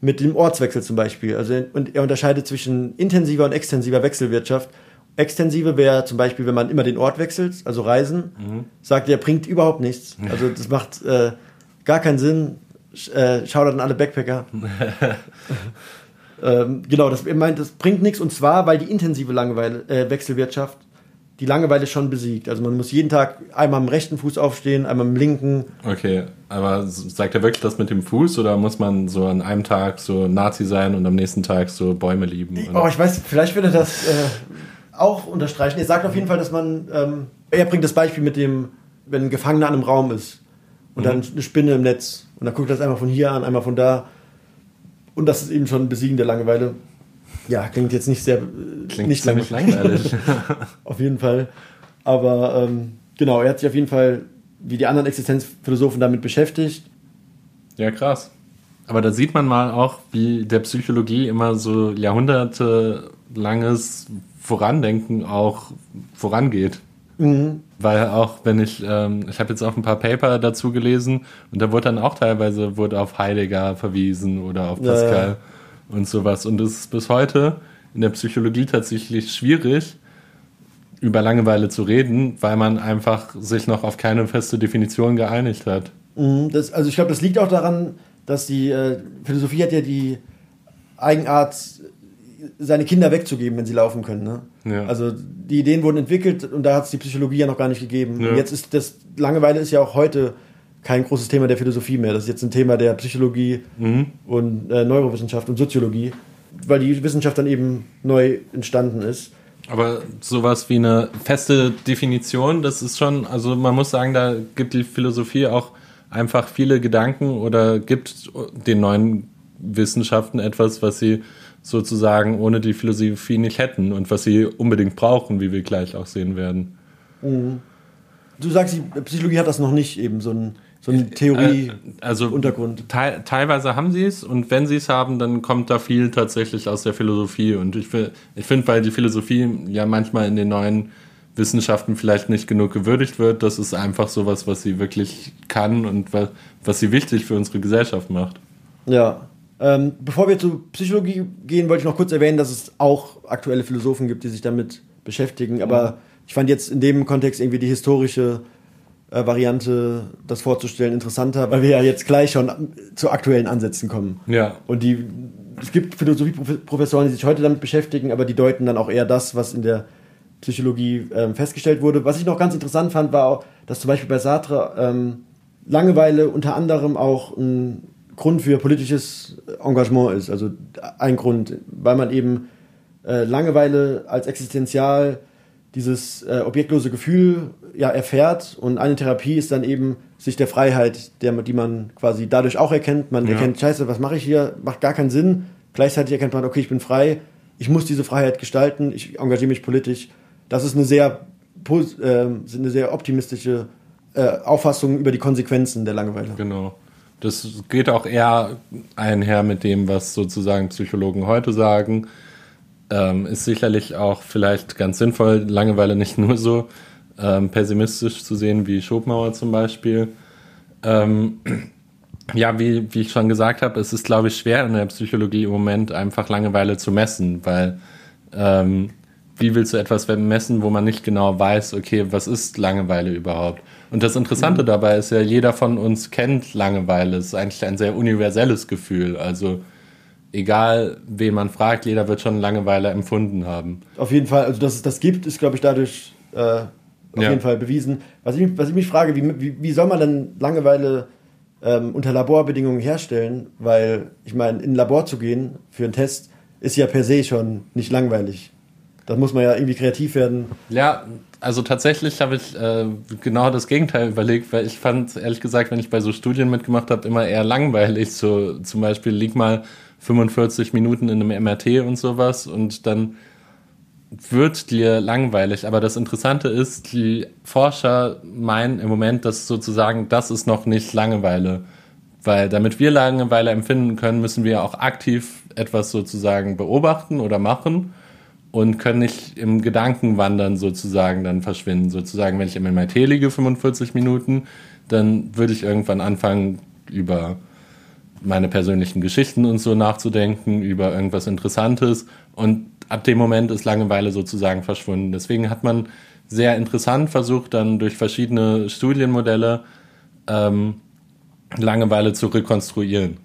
mit dem Ortswechsel zum Beispiel. Also und er unterscheidet zwischen intensiver und extensiver Wechselwirtschaft. Extensive wäre zum Beispiel, wenn man immer den Ort wechselt, also Reisen, mhm. sagt er, bringt überhaupt nichts. Also das macht äh, gar keinen Sinn. Äh, Shoutout an alle Backpacker. [laughs] ähm, genau, das, er meint, das bringt nichts und zwar, weil die intensive Langeweile, äh, Wechselwirtschaft die Langeweile schon besiegt. Also man muss jeden Tag einmal am rechten Fuß aufstehen, einmal am linken. Okay, aber sagt er wirklich das mit dem Fuß oder muss man so an einem Tag so Nazi sein und am nächsten Tag so Bäume lieben? Oder? Oh, ich weiß, vielleicht würde das äh, auch unterstreichen. Er sagt auf jeden Fall, dass man, ähm, er bringt das Beispiel mit dem, wenn ein Gefangener an einem Raum ist und mhm. dann eine Spinne im Netz und dann guckt er das einmal von hier an, einmal von da und das ist eben schon ein Besiegen der Langeweile. Ja, klingt jetzt nicht sehr klingt nicht ziemlich langweilig. [laughs] auf jeden Fall. Aber ähm, genau, er hat sich auf jeden Fall wie die anderen Existenzphilosophen damit beschäftigt. Ja, krass. Aber da sieht man mal auch, wie der Psychologie immer so jahrhundertelanges Vorandenken auch vorangeht. Mhm. Weil auch, wenn ich, ähm, ich habe jetzt auch ein paar Paper dazu gelesen und da wurde dann auch teilweise wurde auf Heidegger verwiesen oder auf Pascal. Ja, ja und sowas. Und es ist bis heute in der Psychologie tatsächlich schwierig, über Langeweile zu reden, weil man einfach sich noch auf keine feste Definition geeinigt hat. Mhm, das, also ich glaube, das liegt auch daran, dass die äh, Philosophie hat ja die Eigenart, seine Kinder wegzugeben, wenn sie laufen können. Ne? Ja. Also die Ideen wurden entwickelt und da hat es die Psychologie ja noch gar nicht gegeben. Ja. Und jetzt ist das Langeweile ist ja auch heute kein großes Thema der Philosophie mehr. Das ist jetzt ein Thema der Psychologie mhm. und äh, Neurowissenschaft und Soziologie, weil die Wissenschaft dann eben neu entstanden ist. Aber sowas wie eine feste Definition, das ist schon, also man muss sagen, da gibt die Philosophie auch einfach viele Gedanken oder gibt den neuen Wissenschaften etwas, was sie sozusagen ohne die Philosophie nicht hätten und was sie unbedingt brauchen, wie wir gleich auch sehen werden. Mhm. Du sagst, die Psychologie hat das noch nicht eben so ein so ein Theorie-Untergrund. Äh, also te teilweise haben sie es und wenn sie es haben, dann kommt da viel tatsächlich aus der Philosophie. Und ich, ich finde, weil die Philosophie ja manchmal in den neuen Wissenschaften vielleicht nicht genug gewürdigt wird, das ist einfach sowas, was sie wirklich kann und was, was sie wichtig für unsere Gesellschaft macht. Ja. Ähm, bevor wir zur Psychologie gehen, wollte ich noch kurz erwähnen, dass es auch aktuelle Philosophen gibt, die sich damit beschäftigen. Aber mhm. ich fand jetzt in dem Kontext irgendwie die historische äh, Variante, das vorzustellen, interessanter, weil wir ja jetzt gleich schon zu aktuellen Ansätzen kommen. Ja. Und die, es gibt Philosophieprofessoren, die sich heute damit beschäftigen, aber die deuten dann auch eher das, was in der Psychologie ähm, festgestellt wurde. Was ich noch ganz interessant fand, war auch, dass zum Beispiel bei Sartre ähm, Langeweile unter anderem auch ein Grund für politisches Engagement ist. Also ein Grund, weil man eben äh, Langeweile als existenzial dieses äh, objektlose Gefühl ja erfährt und eine Therapie ist dann eben sich der Freiheit, der, die man quasi dadurch auch erkennt. Man ja. erkennt, scheiße, was mache ich hier? Macht gar keinen Sinn. Gleichzeitig erkennt man, okay, ich bin frei, ich muss diese Freiheit gestalten, ich engagiere mich politisch. Das ist eine sehr, äh, eine sehr optimistische äh, Auffassung über die Konsequenzen der Langeweile. Genau. Das geht auch eher einher mit dem, was sozusagen Psychologen heute sagen ähm, ist sicherlich auch vielleicht ganz sinnvoll, Langeweile nicht nur so ähm, pessimistisch zu sehen wie Schopenhauer zum Beispiel. Ähm, ja, wie, wie ich schon gesagt habe, es ist, glaube ich, schwer in der Psychologie im Moment einfach Langeweile zu messen, weil ähm, wie willst du etwas messen, wo man nicht genau weiß, okay, was ist Langeweile überhaupt? Und das Interessante mhm. dabei ist ja, jeder von uns kennt Langeweile. Es ist eigentlich ein sehr universelles Gefühl. Also egal wen man fragt, jeder wird schon Langeweile empfunden haben. Auf jeden Fall, also dass es das gibt, ist, glaube ich, dadurch äh, auf ja. jeden Fall bewiesen. Was ich, was ich mich frage, wie, wie, wie soll man denn Langeweile ähm, unter Laborbedingungen herstellen? Weil, ich meine, in ein Labor zu gehen für einen Test ist ja per se schon nicht langweilig. Da muss man ja irgendwie kreativ werden. Ja, also tatsächlich habe ich äh, genau das Gegenteil überlegt, weil ich fand, ehrlich gesagt, wenn ich bei so Studien mitgemacht habe, immer eher langweilig. So zum Beispiel lieg mal 45 Minuten in einem MRT und sowas und dann wird dir langweilig. Aber das Interessante ist, die Forscher meinen im Moment, dass sozusagen das ist noch nicht Langeweile. Weil damit wir Langeweile empfinden können, müssen wir auch aktiv etwas sozusagen beobachten oder machen und können nicht im Gedankenwandern sozusagen dann verschwinden. Sozusagen, wenn ich im MRT liege 45 Minuten, dann würde ich irgendwann anfangen, über meine persönlichen Geschichten und so nachzudenken, über irgendwas Interessantes. Und ab dem Moment ist Langeweile sozusagen verschwunden. Deswegen hat man sehr interessant versucht, dann durch verschiedene Studienmodelle ähm, Langeweile zu rekonstruieren.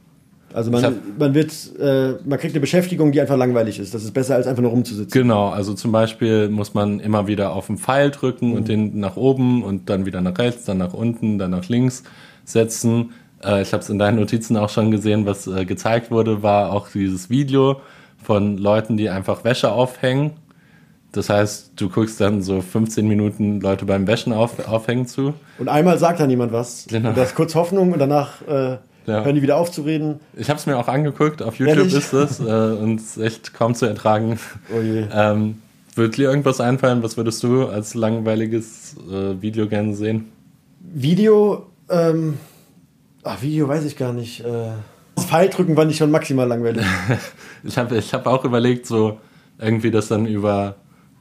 Also man, man wird, äh, man kriegt eine Beschäftigung, die einfach langweilig ist. Das ist besser als einfach nur rumzusitzen. Genau, also zum Beispiel muss man immer wieder auf den Pfeil drücken mhm. und den nach oben und dann wieder nach rechts, dann nach unten, dann nach links setzen. Äh, ich habe es in deinen Notizen auch schon gesehen, was äh, gezeigt wurde, war auch dieses Video von Leuten, die einfach Wäsche aufhängen. Das heißt, du guckst dann so 15 Minuten Leute beim Wäschen auf, aufhängen zu. Und einmal sagt dann jemand was. Genau. Und das ist kurz Hoffnung und danach äh, ja. hören die wieder auf zu reden. Ich habe es mir auch angeguckt, auf YouTube Ehrlich? ist es äh, und es ist echt kaum zu ertragen. Oh je. Ähm, würde dir irgendwas einfallen? Was würdest du als langweiliges äh, Video gerne sehen? Video, ähm, ach, Video weiß ich gar nicht. Äh, das Pfeildrücken fand ich schon maximal langweilig. [laughs] ich habe ich hab auch überlegt, so irgendwie, dass dann über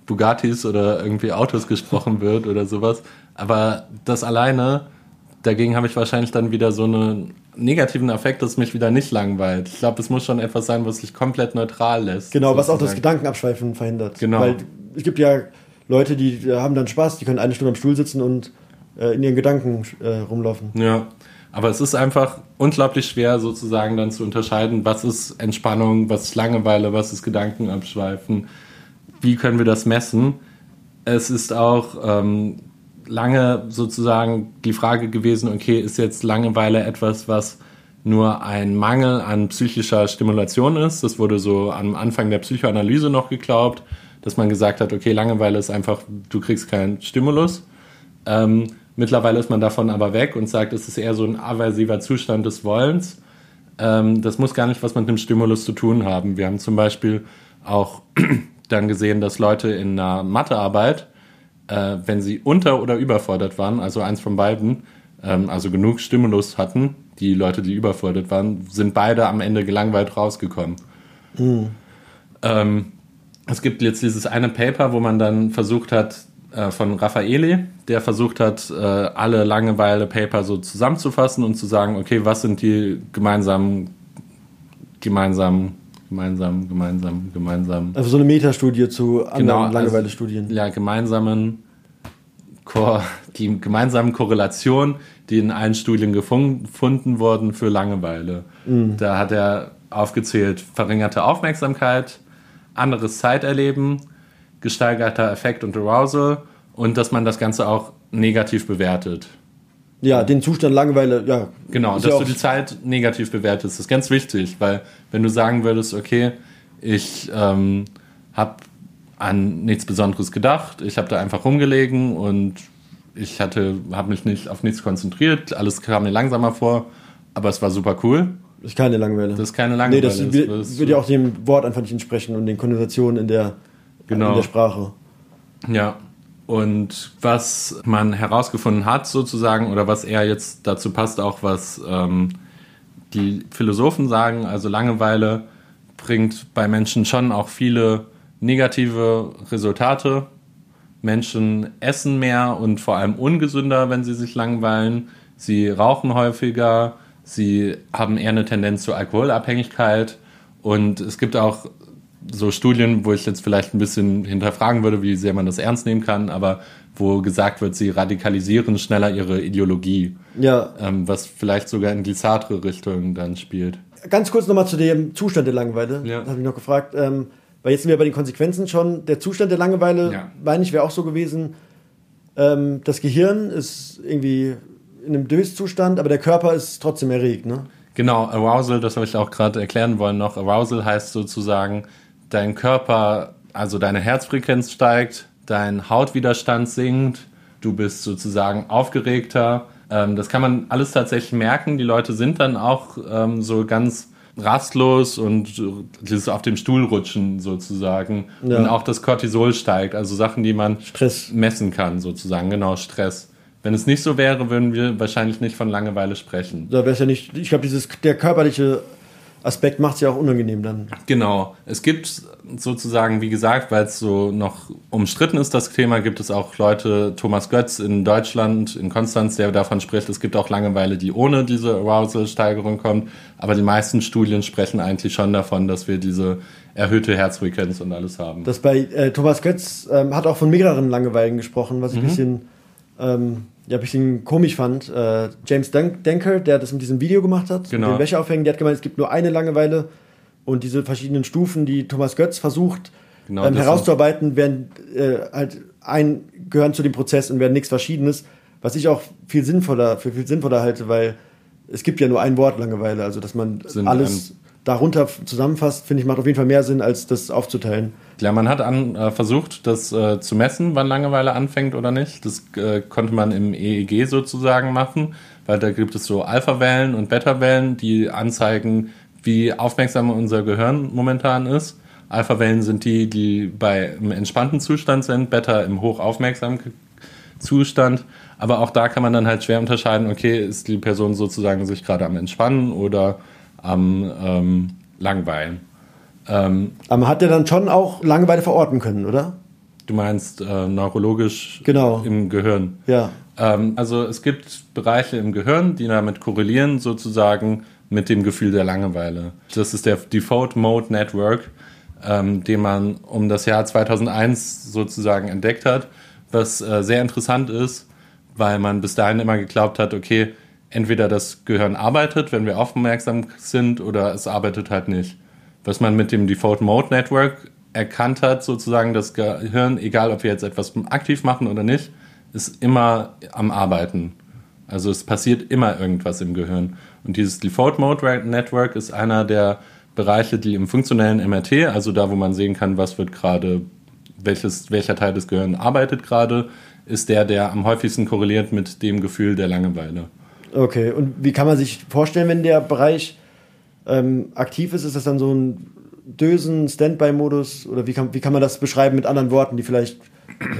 Bugattis oder irgendwie Autos gesprochen [laughs] wird oder sowas. Aber das alleine, dagegen habe ich wahrscheinlich dann wieder so einen negativen Effekt, dass es mich wieder nicht langweilt. Ich glaube, es muss schon etwas sein, was sich komplett neutral lässt. Genau, sozusagen. was auch das Gedankenabschweifen verhindert. Genau. Weil es gibt ja Leute, die haben dann Spaß, die können eine Stunde am Stuhl sitzen und äh, in ihren Gedanken äh, rumlaufen. Ja. Aber es ist einfach unglaublich schwer, sozusagen dann zu unterscheiden, was ist Entspannung, was ist Langeweile, was ist Gedankenabschweifen, wie können wir das messen. Es ist auch ähm, lange sozusagen die Frage gewesen, okay, ist jetzt Langeweile etwas, was nur ein Mangel an psychischer Stimulation ist? Das wurde so am Anfang der Psychoanalyse noch geglaubt, dass man gesagt hat, okay, Langeweile ist einfach, du kriegst keinen Stimulus. Ähm, Mittlerweile ist man davon aber weg und sagt, es ist eher so ein aversiver Zustand des Wollens. Ähm, das muss gar nicht was mit einem Stimulus zu tun haben. Wir haben zum Beispiel auch [clears throat] dann gesehen, dass Leute in einer Mathearbeit, äh, wenn sie unter- oder überfordert waren, also eins von beiden, ähm, also genug Stimulus hatten, die Leute, die überfordert waren, sind beide am Ende gelangweilt rausgekommen. Mhm. Ähm, es gibt jetzt dieses eine Paper, wo man dann versucht hat, äh, von Raffaele, der versucht hat, äh, alle Langeweile-Paper so zusammenzufassen und zu sagen, okay, was sind die gemeinsamen, gemeinsamen, gemeinsamen, gemeinsamen, gemeinsamen. Also so eine Metastudie zu anderen genau, also Langeweile-Studien. Also, ja, gemeinsamen, die gemeinsamen Korrelationen, die in allen Studien gefunden wurden für Langeweile. Mhm. Da hat er aufgezählt, verringerte Aufmerksamkeit, anderes Zeiterleben, gesteigerter Effekt und Arousal und dass man das Ganze auch negativ bewertet. Ja, den Zustand Langeweile, ja. Genau, dass ja du die Zeit negativ bewertest, das ist ganz wichtig, weil wenn du sagen würdest, okay, ich ähm, habe an nichts Besonderes gedacht, ich habe da einfach rumgelegen und ich hatte, habe mich nicht auf nichts konzentriert, alles kam mir langsamer vor, aber es war super cool. Das ist keine Langeweile. Das ist keine Langeweile. Nee, das, würde ja auch dem Wort einfach nicht entsprechen und den Konversationen in der genau. in der Sprache. Ja. Und was man herausgefunden hat, sozusagen, oder was eher jetzt dazu passt, auch was ähm, die Philosophen sagen, also Langeweile bringt bei Menschen schon auch viele negative Resultate. Menschen essen mehr und vor allem ungesünder, wenn sie sich langweilen. Sie rauchen häufiger, sie haben eher eine Tendenz zur Alkoholabhängigkeit. Und es gibt auch so Studien, wo ich jetzt vielleicht ein bisschen hinterfragen würde, wie sehr man das ernst nehmen kann, aber wo gesagt wird, sie radikalisieren schneller ihre Ideologie. Ja. Ähm, was vielleicht sogar in Glissatre-Richtung dann spielt. Ganz kurz nochmal zu dem Zustand der Langeweile. Ja. Das habe ich noch gefragt. Ähm, weil jetzt sind wir bei den Konsequenzen schon. Der Zustand der Langeweile, ja. meine ich, wäre auch so gewesen. Ähm, das Gehirn ist irgendwie in einem Döszustand, aber der Körper ist trotzdem erregt, ne? Genau, Arousal, das habe ich auch gerade erklären wollen noch. Arousal heißt sozusagen, dein Körper, also deine Herzfrequenz steigt, dein Hautwiderstand sinkt, du bist sozusagen aufgeregter. Ähm, das kann man alles tatsächlich merken. Die Leute sind dann auch ähm, so ganz rastlos und dieses auf dem Stuhl rutschen sozusagen. Ja. Und auch das Cortisol steigt, also Sachen, die man Stress. messen kann sozusagen, genau, Stress. Wenn es nicht so wäre, würden wir wahrscheinlich nicht von Langeweile sprechen. Da wäre es ja nicht, ich glaube, dieses der körperliche Aspekt macht es ja auch unangenehm dann. Genau. Es gibt sozusagen, wie gesagt, weil es so noch umstritten ist, das Thema, gibt es auch Leute, Thomas Götz in Deutschland, in Konstanz, der davon spricht, es gibt auch Langeweile, die ohne diese Arousal-Steigerung kommt. Aber die meisten Studien sprechen eigentlich schon davon, dass wir diese erhöhte Herzfrequenz und alles haben. Das bei äh, Thomas Götz ähm, hat auch von mehreren Langeweilen gesprochen, was ich ein Mhm. bisschen, ähm, ja, ein bisschen komisch fand. Äh, James Dun Denker, der das mit diesem Video gemacht hat, Genau. mit den Wäscheaufhängen, der hat gemeint, es gibt nur eine Langeweile und diese verschiedenen Stufen, die Thomas Götz versucht Genau, ähm, herauszuarbeiten, werden äh, halt ein, gehören zu dem Prozess und werden nichts Verschiedenes, was ich auch viel sinnvoller, für viel sinnvoller halte, weil es gibt ja nur ein Wort Langeweile, also dass man Sind alles darunter zusammenfasst, finde ich, macht auf jeden Fall mehr Sinn, als das aufzuteilen. Ja, man hat an, äh, versucht, das äh, zu messen, wann Langeweile anfängt oder nicht. Das äh, konnte man im EEG sozusagen machen, weil da gibt es so Alpha-Wellen und Beta-Wellen, die anzeigen, wie aufmerksam unser Gehirn momentan ist. Alpha-Wellen sind die, die bei im entspannten Zustand sind, Beta im hochaufmerksamen Zustand. Aber auch da kann man dann halt schwer unterscheiden, okay, ist die Person sozusagen sich gerade am Entspannen oder am ähm, Langweilen. Ähm, Aber man hat ja dann schon auch Langeweile verorten können, oder? Du meinst äh, neurologisch Genau. im Gehirn. Ja. Ähm, also es gibt Bereiche im Gehirn, die damit korrelieren, sozusagen mit dem Gefühl der Langeweile. Das ist der Default Mode Network, ähm, den man um das Jahr 2001 sozusagen entdeckt hat, was äh, sehr interessant ist, weil man bis dahin immer geglaubt hat, okay, entweder das Gehirn arbeitet, wenn wir aufmerksam sind, oder es arbeitet halt nicht. Was man mit dem Default Mode Network erkannt hat, sozusagen das Gehirn, egal ob wir jetzt etwas aktiv machen oder nicht, ist immer am Arbeiten. Also es passiert immer irgendwas im Gehirn. Und dieses Default Mode Network ist einer der Bereiche, die im funktionellen MRT, also da, wo man sehen kann, was wird gerade, welches, welcher Teil des Gehirns arbeitet gerade, ist der, der am häufigsten korreliert mit dem Gefühl der Langeweile. Okay, und wie kann man sich vorstellen, wenn der Bereich ähm, aktiv ist? Ist das dann so ein Dösen, Standby-Modus? Oder wie kann, wie kann man das beschreiben mit anderen Worten, die vielleicht,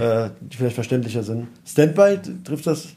äh, die vielleicht verständlicher sind? Standby, trifft das?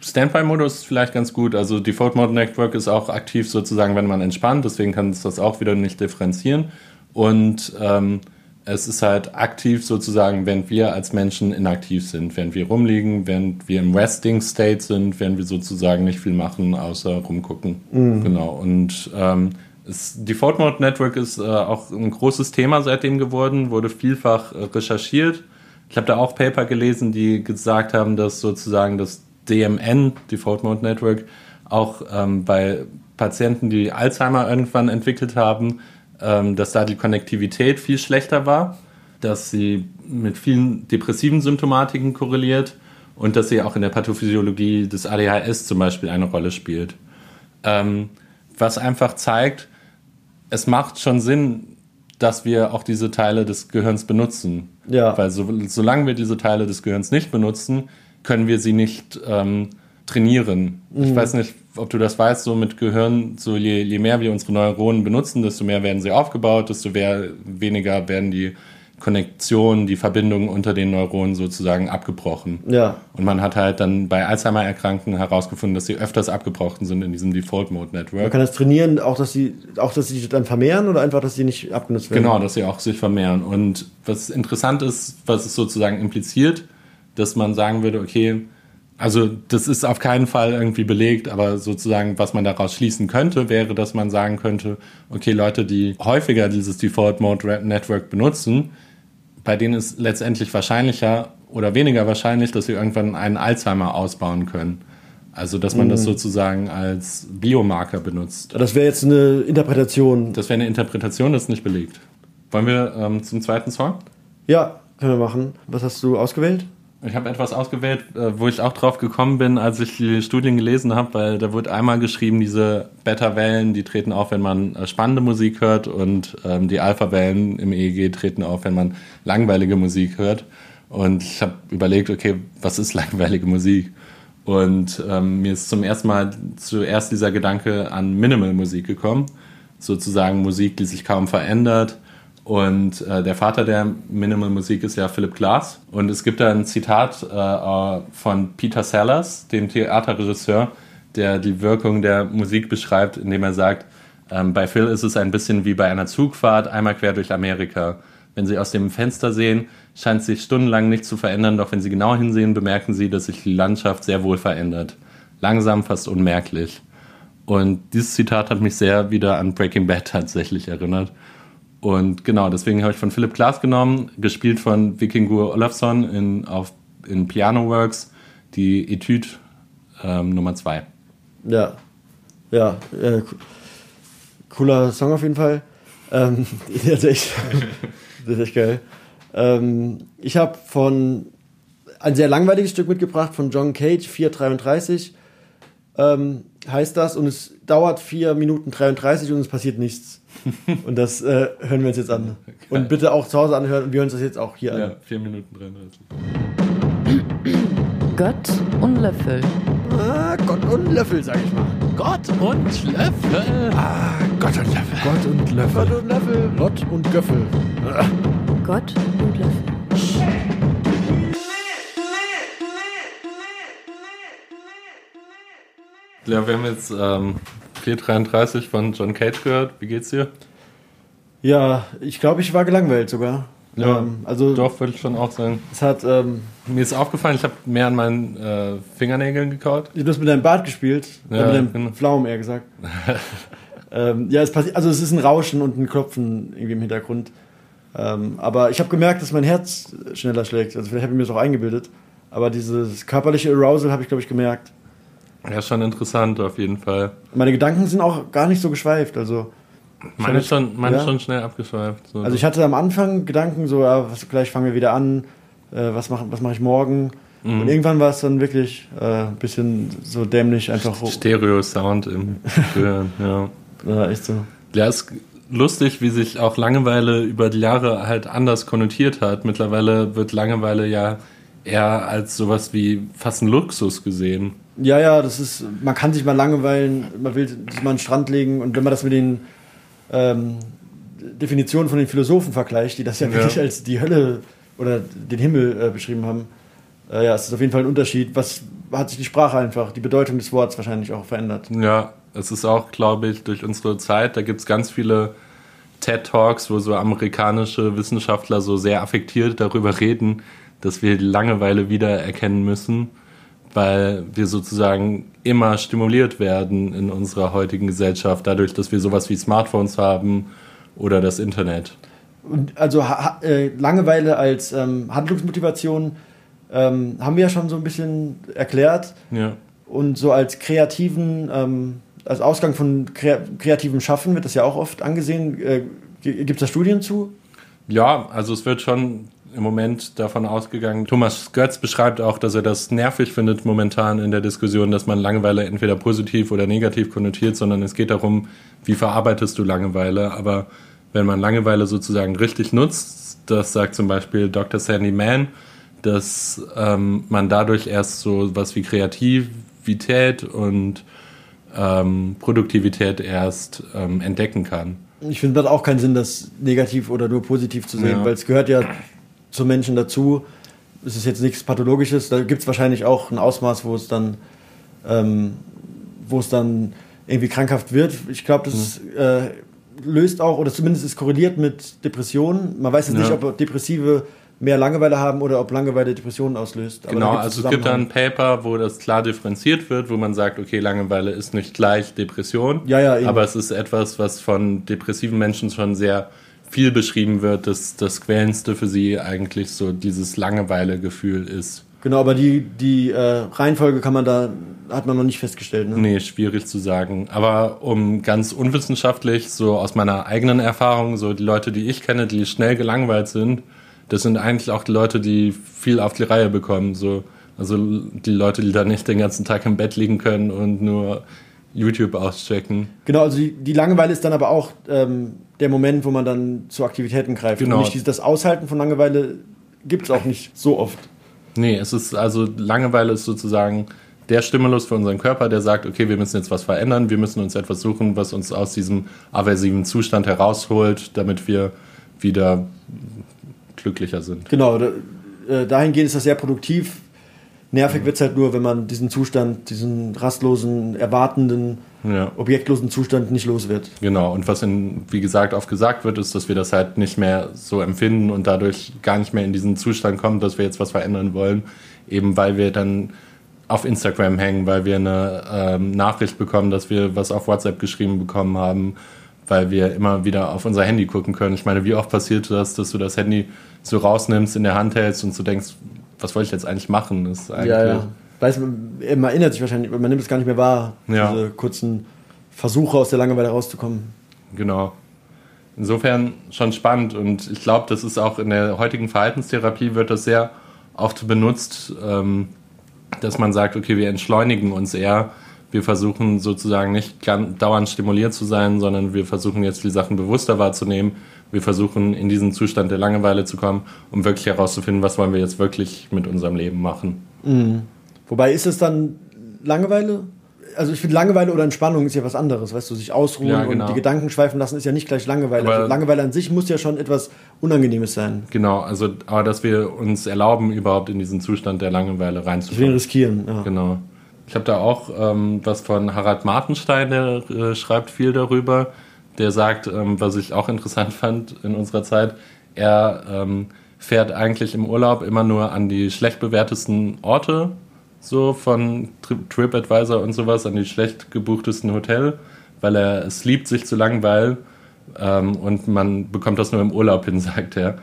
Standby-Modus ist vielleicht ganz gut. Also Default Mode Network ist auch aktiv sozusagen, wenn man entspannt. Deswegen kann es das auch wieder nicht differenzieren. Und ähm, es ist halt aktiv sozusagen, wenn wir als Menschen inaktiv sind, wenn wir rumliegen, wenn wir im Resting State sind, wenn wir sozusagen nicht viel machen, außer rumgucken. Genau. Und ähm, das Default Mode Network ist äh, auch ein großes Thema seitdem geworden, wurde vielfach äh, recherchiert. Ich habe da auch Paper gelesen, die gesagt haben, dass sozusagen das DMN, Default Mode Network, auch ähm, bei Patienten, die Alzheimer irgendwann entwickelt haben, ähm, dass da die Konnektivität viel schlechter war, dass sie mit vielen depressiven Symptomatiken korreliert und dass sie auch in der Pathophysiologie des ADHS zum Beispiel eine Rolle spielt. Ähm, was einfach zeigt, es macht schon Sinn, dass wir auch diese Teile des Gehirns benutzen. Ja. Weil so, solange wir diese Teile des Gehirns nicht benutzen, können wir sie nicht ähm, trainieren. Ich weiß nicht, ob du das weißt, so mit Gehirn, so je, je mehr wir unsere Neuronen benutzen, desto mehr werden sie aufgebaut, desto mehr, weniger werden die Konnektionen, die Verbindungen unter den Neuronen sozusagen abgebrochen. Ja. Und man hat halt dann bei Alzheimer-Erkrankten herausgefunden, dass sie öfters abgebrochen sind in diesem Default Mode Man kann das trainieren, auch dass sie, auch dass sie sich dann vermehren oder einfach, dass sie nicht abgenutzt werden? Genau, dass sie auch sich vermehren. Und was interessant ist, was es sozusagen impliziert, dass man sagen würde, okay, also das ist auf keinen Fall irgendwie belegt, aber sozusagen, was man daraus schließen könnte, wäre, dass man sagen könnte, okay, Leute, die häufiger dieses Default Mode Network benutzen, bei denen ist letztendlich wahrscheinlicher oder weniger wahrscheinlich, dass sie irgendwann einen Alzheimer ausbauen können. Also, dass man das sozusagen als Biomarker benutzt. Das wäre jetzt eine Interpretation. Das wäre eine Interpretation, das ist nicht belegt. Wollen wir ähm, zum zweiten Song? Ja, können wir machen. Was hast du ausgewählt? Ich habe etwas ausgewählt, äh, wo ich auch drauf gekommen bin, als ich die Studien gelesen habe, weil da wird einmal geschrieben, diese Beta-Wellen, die treten auf, wenn man äh, spannende Musik hört und ähm, die Alpha-Wellen im EEG treten auf, wenn man langweilige Musik hört. Und ich habe überlegt, okay, was ist [laughs] langweilige Musik? Und ähm, mir ist zum ersten Mal zuerst dieser Gedanke an Minimal-Musik gekommen, sozusagen Musik, die sich kaum verändert, und äh, der Vater der Minimal Musik ist ja Philip Glass. Und es gibt da ein Zitat äh, von Peter Sellers, dem Theaterregisseur, der die Wirkung der Musik beschreibt, indem er sagt, Ähm, bei Phil ist es ein bisschen wie bei einer Zugfahrt, einmal quer durch Amerika. Wenn Sie aus dem Fenster sehen, scheint sich stundenlang nichts zu verändern, doch wenn Sie genau hinsehen, bemerken Sie, dass sich die Landschaft sehr wohl verändert. Langsam, fast unmerklich. Und dieses Zitat hat mich sehr wieder an Breaking Bad tatsächlich erinnert. Und genau, deswegen habe ich von Philip Glass genommen, gespielt von Vikingur Olafsson in, auf, in Piano Works, die Etüde ähm, Nummer 2. Ja, ja, äh, cooler Song auf jeden Fall. Ähm, [laughs] der, ist echt, [laughs] der ist echt geil. Ähm, ich habe von ein sehr langweiliges Stück mitgebracht von John Cage, 433 ähm, heißt das und es dauert 4 Minuten 33 und es passiert nichts. [laughs] und das äh, hören wir uns jetzt an. Und bitte auch zu Hause anhören und wir hören uns das jetzt auch hier Ja, an. 4 Minuten 33. Gott und Löffel. Ah, Gott und Löffel, sag ich mal. Gott und Löffel. Ah, Gott und Löffel. Gott und Löffel. Gott und Löffel. Lott und Göffel. Gott und Löffel. Ja, wir haben jetzt ähm, 433 von John Cage gehört. Wie geht's dir? Ja, ich glaube, ich war gelangweilt sogar. Ähm, also Doch, würde ich schon auch sagen. es hat, ähm, Mir ist aufgefallen, ich habe mehr an meinen äh, Fingernägeln gekaut. du hast mit deinem Bart gespielt, Ja, ja, mit deinem genau. Pflaumen eher gesagt. [laughs] ähm, ja, es passiert, also es ist ein Rauschen und ein Klopfen irgendwie im Hintergrund. Ähm, aber ich habe gemerkt, dass mein Herz schneller schlägt. Also vielleicht habe ich mir das auch eingebildet. Aber dieses körperliche Arousal habe ich, glaube ich, gemerkt. Ja, schon interessant auf jeden Fall. Meine Gedanken sind auch gar nicht so geschweift. Also, Meine ist schon, meine Ja. schon schnell abgeschweift. So. also ich hatte am Anfang Gedanken so, ja, was, gleich fangen wir wieder an. Äh, was mache was mach ich morgen? Mhm. Und irgendwann war es dann wirklich äh, ein bisschen so dämlich, einfach Stereo-Sound im [laughs] Hören, ja. Ja, echt so. Ja, ist lustig, wie sich auch Langeweile über die Jahre halt anders konnotiert hat. Mittlerweile wird Langeweile ja eher als sowas wie fast ein Luxus gesehen. Ja, ja, das ist, man kann sich mal langweilen, man will sich mal an den Strand legen und wenn man das mit den ähm, Definitionen von den Philosophen vergleicht, die das ja, Ja. wirklich als die Hölle oder den Himmel äh, beschrieben haben, äh, ja, es ist auf jeden Fall ein Unterschied. Was hat sich die Sprache einfach, die Bedeutung des Wortes wahrscheinlich auch verändert. Ja, es ist auch, glaube ich, durch unsere Zeit, da gibt es ganz viele TED-Talks, wo so amerikanische Wissenschaftler so sehr affektiert darüber reden, dass wir die Langeweile wiedererkennen müssen, weil wir sozusagen immer stimuliert werden in unserer heutigen Gesellschaft, dadurch, dass wir sowas wie Smartphones haben oder das Internet. Und also äh, Langeweile als ähm, Handlungsmotivation ähm, haben wir ja schon so ein bisschen erklärt. Ja. Und so als kreativen, ähm, als Ausgang von krea kreativem Schaffen wird das ja auch oft angesehen. Äh, Gibt es da Studien zu? Ja, also es wird schon im Moment davon ausgegangen. Thomas Götz beschreibt auch, dass er das nervig findet momentan in der Diskussion, dass man Langeweile entweder positiv oder negativ konnotiert, sondern es geht darum, wie verarbeitest du Langeweile. Aber wenn man Langeweile sozusagen richtig nutzt, das sagt zum Beispiel Dr. Sandy Mann, dass ähm, man dadurch erst so was wie Kreativität und ähm, Produktivität erst ähm, entdecken kann. Ich finde, das hat auch keinen Sinn, das negativ oder nur positiv zu sehen, Ja. weil es gehört ja zum Menschen dazu. Es ist jetzt nichts Pathologisches. Da gibt es wahrscheinlich auch ein Ausmaß, wo es dann, ähm, wo es dann irgendwie krankhaft wird. Ich glaube, das äh, löst auch, oder zumindest ist korreliert mit Depressionen. Man weiß jetzt Ja. nicht, ob Depressive mehr Langeweile haben oder ob Langeweile Depressionen auslöst. Aber Genau, also es gibt da ein Paper, wo das klar differenziert wird, wo man sagt, okay, Langeweile ist nicht gleich Depression, Ja, ja, eben. aber es ist etwas, was von depressiven Menschen schon sehr viel beschrieben wird, dass das Quälendste für sie eigentlich so dieses Langeweile-Gefühl ist. Genau, aber die, die äh, Reihenfolge kann man da, hat man noch nicht festgestellt. Ne? Nee, schwierig zu sagen. Aber um ganz unwissenschaftlich, so aus meiner eigenen Erfahrung, so die Leute, die ich kenne, die schnell gelangweilt sind, das sind eigentlich auch die Leute, die viel auf die Reihe bekommen. So, also die Leute, die da nicht den ganzen Tag im Bett liegen können und nur YouTube auschecken. Genau, also die, die Langeweile ist dann aber auch ähm, der Moment, wo man dann zu Aktivitäten greift. Genau. Und nicht dieses, das Aushalten von Langeweile gibt es auch nicht so oft. Nee, es ist also Langeweile ist sozusagen der Stimulus für unseren Körper, der sagt, okay, wir müssen jetzt was verändern, wir müssen uns etwas suchen, was uns aus diesem aversiven Zustand herausholt, damit wir wieder glücklicher sind. Genau, äh, dahingehend ist das sehr produktiv. Nervig wird es halt nur, wenn man diesen Zustand, diesen rastlosen, erwartenden, Ja. objektlosen Zustand nicht los wird. Genau, und was in, wie gesagt oft gesagt wird, ist, dass wir das halt nicht mehr so empfinden und dadurch gar nicht mehr in diesen Zustand kommen, dass wir jetzt was verändern wollen, eben weil wir dann auf Instagram hängen, weil wir eine ähm, Nachricht bekommen, dass wir was auf WhatsApp geschrieben bekommen haben, weil wir immer wieder auf unser Handy gucken können. Ich meine, wie oft passiert das, dass du das Handy so rausnimmst, in der Hand hältst und so denkst, was wollte ich jetzt eigentlich machen? Ist eigentlich, Ja, ja. Weiß, man man erinnert sich wahrscheinlich, man nimmt es gar nicht mehr wahr, Ja. diese kurzen Versuche aus der Langeweile rauszukommen. Genau. Insofern schon spannend und ich glaube, das ist auch in der heutigen Verhaltenstherapie wird das sehr oft benutzt, ähm, dass man sagt, okay, wir entschleunigen uns eher, wir versuchen sozusagen nicht dauernd stimuliert zu sein, sondern wir versuchen jetzt die Sachen bewusster wahrzunehmen, wir versuchen in diesen Zustand der Langeweile zu kommen, um wirklich herauszufinden, was wollen wir jetzt wirklich mit unserem Leben machen. Wobei ist es dann Langeweile? Also ich finde Langeweile oder Entspannung ist ja was anderes, weißt du, sich ausruhen Ja, genau. und die Gedanken schweifen lassen ist ja nicht gleich Langeweile. Also Langeweile an sich muss ja schon etwas Unangenehmes sein. Genau, also aber dass wir uns erlauben, überhaupt in diesen Zustand der Langeweile reinzukommen. riskieren. Ja. Genau. Ich habe da auch ähm, was von Harald Martenstein, der äh, schreibt viel darüber. Der sagt, ähm, was ich auch interessant fand in unserer Zeit, er ähm, fährt eigentlich im Urlaub immer nur an die schlecht bewertesten Orte, so von Tri TripAdvisor und sowas, an die schlecht gebuchtesten Hotel, weil er es liebt, sich zu langweilen. Ähm, und man bekommt das nur im Urlaub hin, [laughs] sagt er,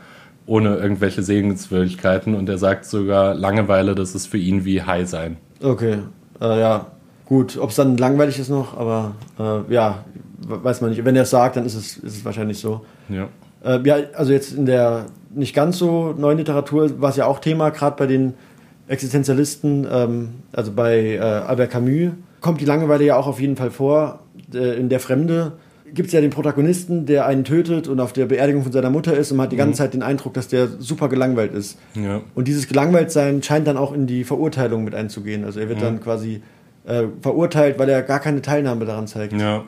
ohne irgendwelche Segenswürdigkeiten. Und er sagt sogar, Langeweile, das ist für ihn wie High sein. Okay, äh, ja, gut. Ob es dann langweilig ist noch, aber äh, ja, weiß man nicht. Wenn er es sagt, dann ist es, ist es wahrscheinlich so. Ja. Äh, ja, also jetzt in der nicht ganz so neuen Literatur war es ja auch Thema, gerade bei den Existenzialisten, ähm, also bei äh, Albert Camus, kommt die Langeweile ja auch auf jeden Fall vor. Äh, in Der Fremde gibt es ja den Protagonisten, der einen tötet und auf der Beerdigung von seiner Mutter ist und man hat die ganze Zeit den Eindruck, dass der super gelangweilt ist. Ja. Und dieses Gelangweiltsein scheint dann auch in die Verurteilung mit einzugehen. Also er wird dann quasi äh, verurteilt, weil er gar keine Teilnahme daran zeigt. Ja.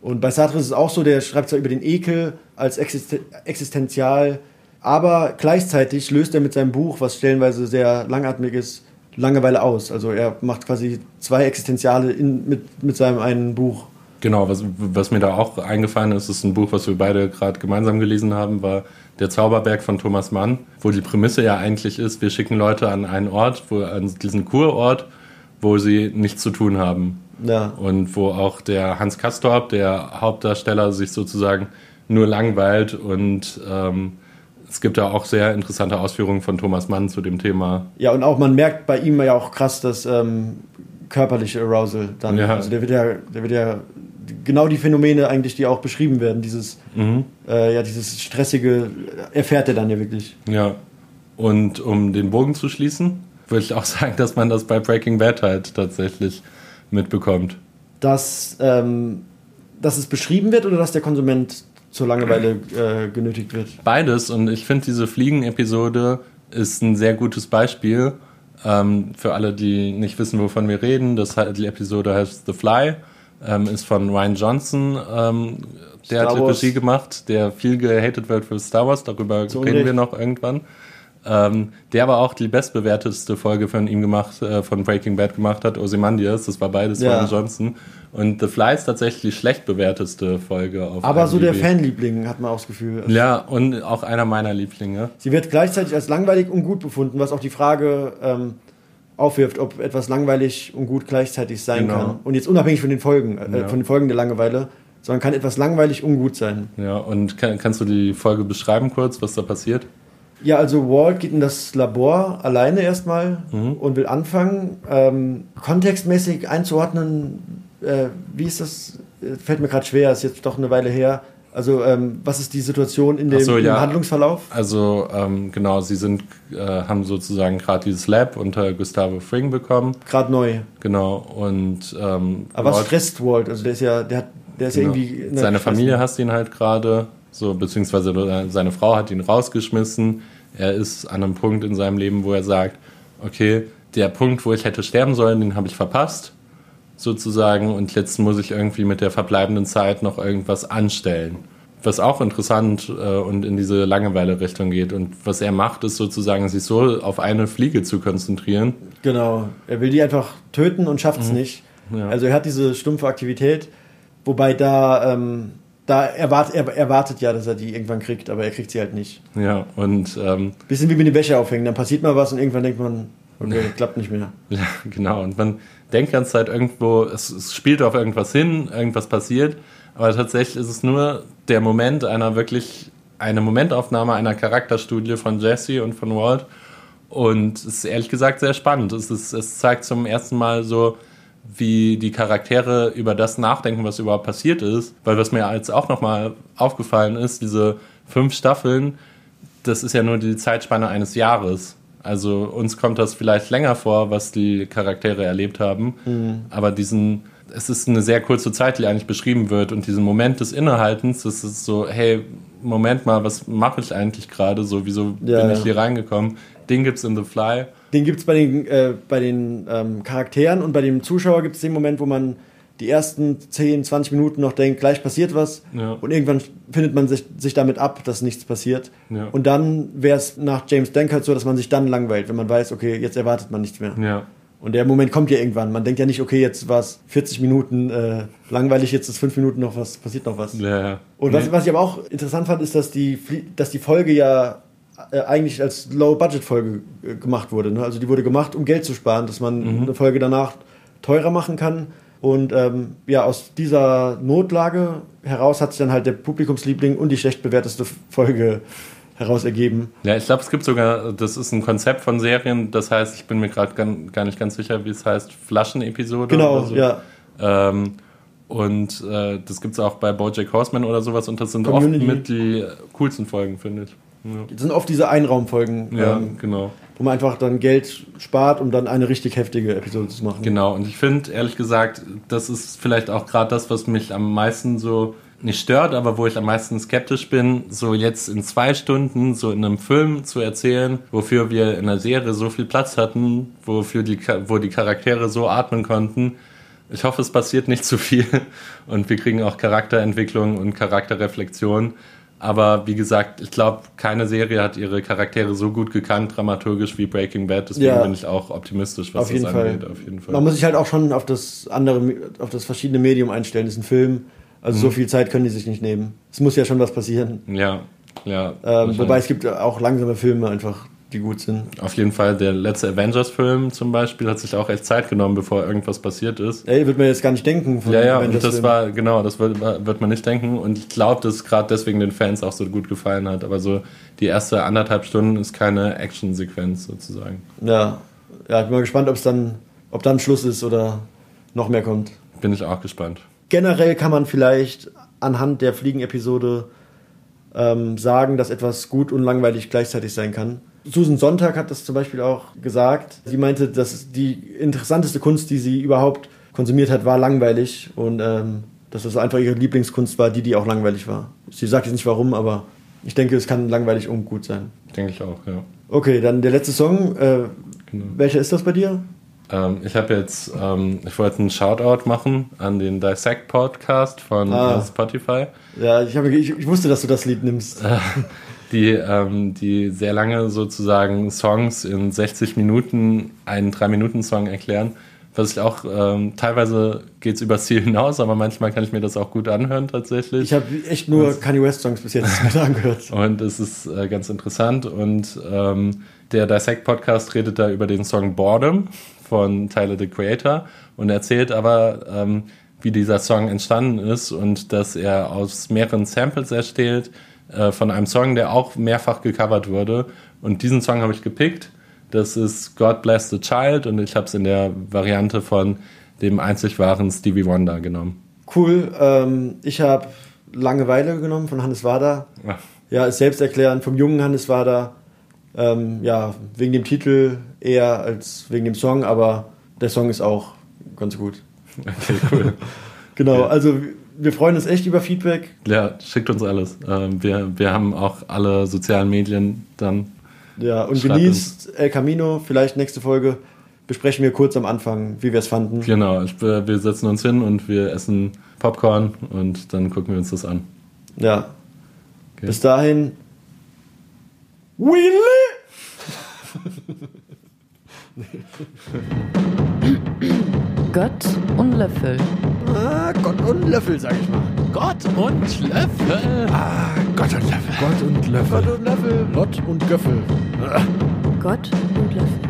Und bei Sartre ist es auch so, der schreibt zwar über den Ekel als existen existenzial, aber gleichzeitig löst er mit seinem Buch, was stellenweise sehr langatmig ist, Langeweile aus. Also er macht quasi zwei Existenziale in, mit, mit seinem einen Buch. Genau, was, was mir da auch eingefallen ist, ist ein Buch, was wir beide gerade gemeinsam gelesen haben, war Der Zauberberg von Thomas Mann, wo die Prämisse ja eigentlich ist, wir schicken Leute an einen Ort, wo, an diesen Kurort, wo sie nichts zu tun haben. Ja. Und wo auch der Hans Kastorp, der Hauptdarsteller, sich sozusagen nur langweilt. Und ähm, es gibt da auch sehr interessante Ausführungen von Thomas Mann zu dem Thema. Ja, und auch man merkt bei ihm ja auch krass das ähm, körperliche Arousal dann. Ja. Also der wird ja, der wird ja genau die Phänomene eigentlich, die auch beschrieben werden, dieses, äh, ja, dieses stressige erfährt er dann ja wirklich. Ja. Und um den Bogen zu schließen, würde ich auch [laughs] sagen, dass man das bei Breaking Bad halt tatsächlich mitbekommt. Dass, ähm, dass es beschrieben wird oder dass der Konsument zur Langeweile äh, genötigt wird. Beides und ich finde, diese Fliegen-Episode ist ein sehr gutes Beispiel ähm, für alle, die nicht wissen, wovon wir reden. Das, die Episode heißt The Fly, ähm, ist von Ryan Johnson. Ähm, der Star hat. Regie gemacht, der viel gehatet wird für Star Wars. Darüber Zu reden wir noch irgendwann. Ähm, der aber auch die bestbewertetste Folge von ihm gemacht, äh, von Breaking Bad gemacht hat, Ozymandias. Das war beides Ja. Ryan Johnson. Und The Fly ist tatsächlich die schlecht bewertetste Folge auf Aber so der IMDb. Fanliebling hat man auch das Gefühl. Ja, und auch einer meiner Lieblinge. Sie wird gleichzeitig als langweilig und gut befunden, was auch die Frage ähm, aufwirft, ob etwas langweilig und gut gleichzeitig sein Genau. kann. Und jetzt unabhängig von den Folgen, äh, Ja. von den Folgen der Langeweile, sondern kann etwas langweilig und gut sein. Ja, und kann, kannst du die Folge beschreiben kurz, was da passiert? Ja, also Walt geht in das Labor alleine erstmal und will anfangen. Ähm, kontextmäßig einzuordnen, äh, wie ist das? Äh, Fällt mir gerade schwer, ist jetzt doch eine Weile her. Also, ähm, was ist die Situation in dem, so, im ja. Handlungsverlauf? Also, ähm, genau, sie sind, äh, haben sozusagen gerade dieses Lab unter Gustavo Fring bekommen. Gerade neu. Genau, und ähm, Aber was Walt- stresst Walt? Also, der ist ja, der hat, der ist ja genau, irgendwie. in einer seine Familie hasst ihn halt gerade, so, beziehungsweise seine Frau hat ihn rausgeschmissen. Er ist an einem Punkt in seinem Leben, wo er sagt, okay, der Punkt, wo ich hätte sterben sollen, den habe ich verpasst, sozusagen, und jetzt muss ich irgendwie mit der verbleibenden Zeit noch irgendwas anstellen. was auch interessant äh, und in diese Langeweile-Richtung geht. Und was er macht, ist sozusagen, sich so auf eine Fliege zu konzentrieren. Genau. Er will die einfach töten und schafft es mhm. nicht. Ja. Also er hat diese stumpfe Aktivität, wobei da, ähm, da erwart, er erwartet ja, dass er die irgendwann kriegt, aber er kriegt sie halt nicht. Ja, und. Ähm, Bisschen wie mit dem Wäsche aufhängen, dann passiert mal was und irgendwann denkt man, okay, klappt nicht mehr. [laughs] Ja, genau. Und man denkt ganze Zeit irgendwo, es, es spielt auf irgendwas hin, irgendwas passiert, aber tatsächlich ist es nur der Moment einer wirklich, eine Momentaufnahme einer Charakterstudie von Jesse und von Walt. Und es ist ehrlich gesagt sehr spannend. Es, ist, es zeigt zum ersten Mal so, wie die Charaktere über das nachdenken, was überhaupt passiert ist. Weil was mir jetzt auch nochmal aufgefallen ist, diese fünf Staffeln, das ist ja nur die Zeitspanne eines Jahres. Also uns kommt das vielleicht länger vor, was die Charaktere erlebt haben. Mhm. Aber diesen, es ist eine sehr kurze Zeit, die eigentlich beschrieben wird. Und diesen Moment des Innehaltens, das ist so, hey, Moment mal, was mache ich eigentlich gerade? So, wieso ja, bin ich hier reingekommen? Den gibt's in The Fly. Den gibt es bei den, äh, bei den ähm, Charakteren und bei dem Zuschauer gibt es den Moment, wo man die ersten 10, 20 Minuten noch denkt, gleich passiert was. Ja. Und irgendwann findet man sich, sich damit ab, dass nichts passiert. Ja. Und dann wäre es nach James Dankert so, dass man sich dann langweilt, wenn man weiß, okay, jetzt erwartet man nichts mehr. Ja. Und der Moment kommt ja irgendwann. Man denkt ja nicht, okay, jetzt war es 40 Minuten äh, langweilig, jetzt ist 5 Minuten noch was, passiert noch was. Ja, Und was, was ich aber auch interessant fand, ist, dass die, dass die Folge ja eigentlich als Low-Budget-Folge äh, gemacht wurde. Ne? Also die wurde gemacht, um Geld zu sparen, dass man mhm. eine Folge danach teurer machen kann. Und ähm, ja, aus dieser Notlage heraus hat sich dann halt der Publikumsliebling und die schlecht bewerteste Folge heraus ergeben. Ja, ich glaube, es gibt sogar, das ist ein Konzept von Serien, das heißt, ich bin mir gerade gar nicht ganz sicher, wie es heißt, Flaschenepisode. Genau, so. ja. Ähm, und äh, das gibt es auch bei Bojack Horseman oder sowas und das sind Community. oft mit die coolsten Folgen, finde ich. Ja. Das sind oft diese Einraumfolgen. Ja, ähm, genau. Wo man einfach dann Geld spart, um dann eine richtig heftige Episode zu machen. Genau, und ich finde, ehrlich gesagt, das ist vielleicht auch gerade das, was mich am meisten so nicht stört, aber wo ich am meisten skeptisch bin, so jetzt in zwei Stunden so in einem Film zu erzählen, wofür wir in der Serie so viel Platz hatten, wofür die, wo die Charaktere so atmen konnten. Ich hoffe, es passiert nicht zu viel [laughs] und wir kriegen auch Charakterentwicklung und Charakterreflexion. Aber wie gesagt, ich glaube, keine Serie hat ihre Charaktere so gut gekannt, dramaturgisch wie Breaking Bad. Deswegen ja. bin ich auch optimistisch, was auf das angeht. Fall. Auf jeden Fall. Man muss sich halt auch schon auf das andere, auf das verschiedene Medium einstellen. Das ist ein Film. Also mhm. so viel Zeit können die sich nicht nehmen. Es muss ja schon was passieren. Ja, ja. Ähm, wobei es gibt auch langsame Filme einfach, die gut sind. Auf jeden Fall, der letzte Avengers-Film zum Beispiel hat sich auch echt Zeit genommen, bevor irgendwas passiert ist. Ey, wird man jetzt gar nicht denken. Von ja, ja, und das war, genau, das wird, wird man nicht denken. Und ich glaube, dass gerade deswegen den Fans auch so gut gefallen hat. Aber so die erste anderthalb Stunden ist keine Action-Sequenz sozusagen. Ja, ja, ich bin mal gespannt, ob es dann, ob dann Schluss ist oder noch mehr kommt. Bin ich auch gespannt. Generell kann man vielleicht anhand der Fliegen-Episode ähm, sagen, dass etwas gut und langweilig gleichzeitig sein kann. Susan Sonntag hat das zum Beispiel auch gesagt. Sie meinte, dass die interessanteste Kunst, die sie überhaupt konsumiert hat, war langweilig und ähm, dass das einfach ihre Lieblingskunst war, die, die auch langweilig war. Sie sagt jetzt nicht warum, aber ich denke, es kann langweilig und gut sein. Denke ich auch, ja. Okay, dann der letzte Song. Äh, genau. Welcher ist das bei dir? Ähm, ich habe jetzt, ähm, ich wollte einen Shoutout machen an den Dissect Podcast von ah. Spotify. Ja, ich, hab, ich, ich, wusste, dass du das Lied nimmst. [laughs] die, ähm, die sehr lange sozusagen Songs in 60 Minuten einen 3-Minuten-Song erklären. Was ich auch, ähm, teilweise geht es übers Ziel hinaus, aber manchmal kann ich mir das auch gut anhören tatsächlich. Ich habe echt nur und, Kanye West Songs bis jetzt [laughs] angehört. Und es ist äh, ganz interessant und ähm, der Dissect Podcast redet da über den Song Boredom von Tyler the Creator und erzählt aber, ähm, wie dieser Song entstanden ist und dass er aus mehreren Samples erstellt äh, von einem Song, der auch mehrfach gecovert wurde. Und diesen Song habe ich gepickt. Das ist God Bless the Child und ich habe es in der Variante von dem einzig wahren Stevie Wonder genommen. Cool. Ähm, ich habe Langeweile genommen von Hannes Wader. Ach. Ja, ist selbsterklärend vom jungen Hannes Wader. Ähm, ja, wegen dem Titel eher als wegen dem Song, aber der Song ist auch ganz gut. Okay, cool. [laughs] genau, ja. also wir freuen uns echt über Feedback. Ja, schickt uns alles. Ähm, wir, wir haben auch alle sozialen Medien dann. Ja, und genießt El Camino. Vielleicht nächste Folge besprechen wir kurz am Anfang, wie wir es fanden. Genau, wir setzen uns hin und wir essen Popcorn und dann gucken wir uns das an. Ja, Bis dahin. Willy! Gott und Löffel. Ah, Gott und Löffel, sag ich mal. Gott und Löffel. Ah, Gott und Löffel. Gott und Löffel. Gott und Löffel. Gott und Göffel. Gott und Löffel.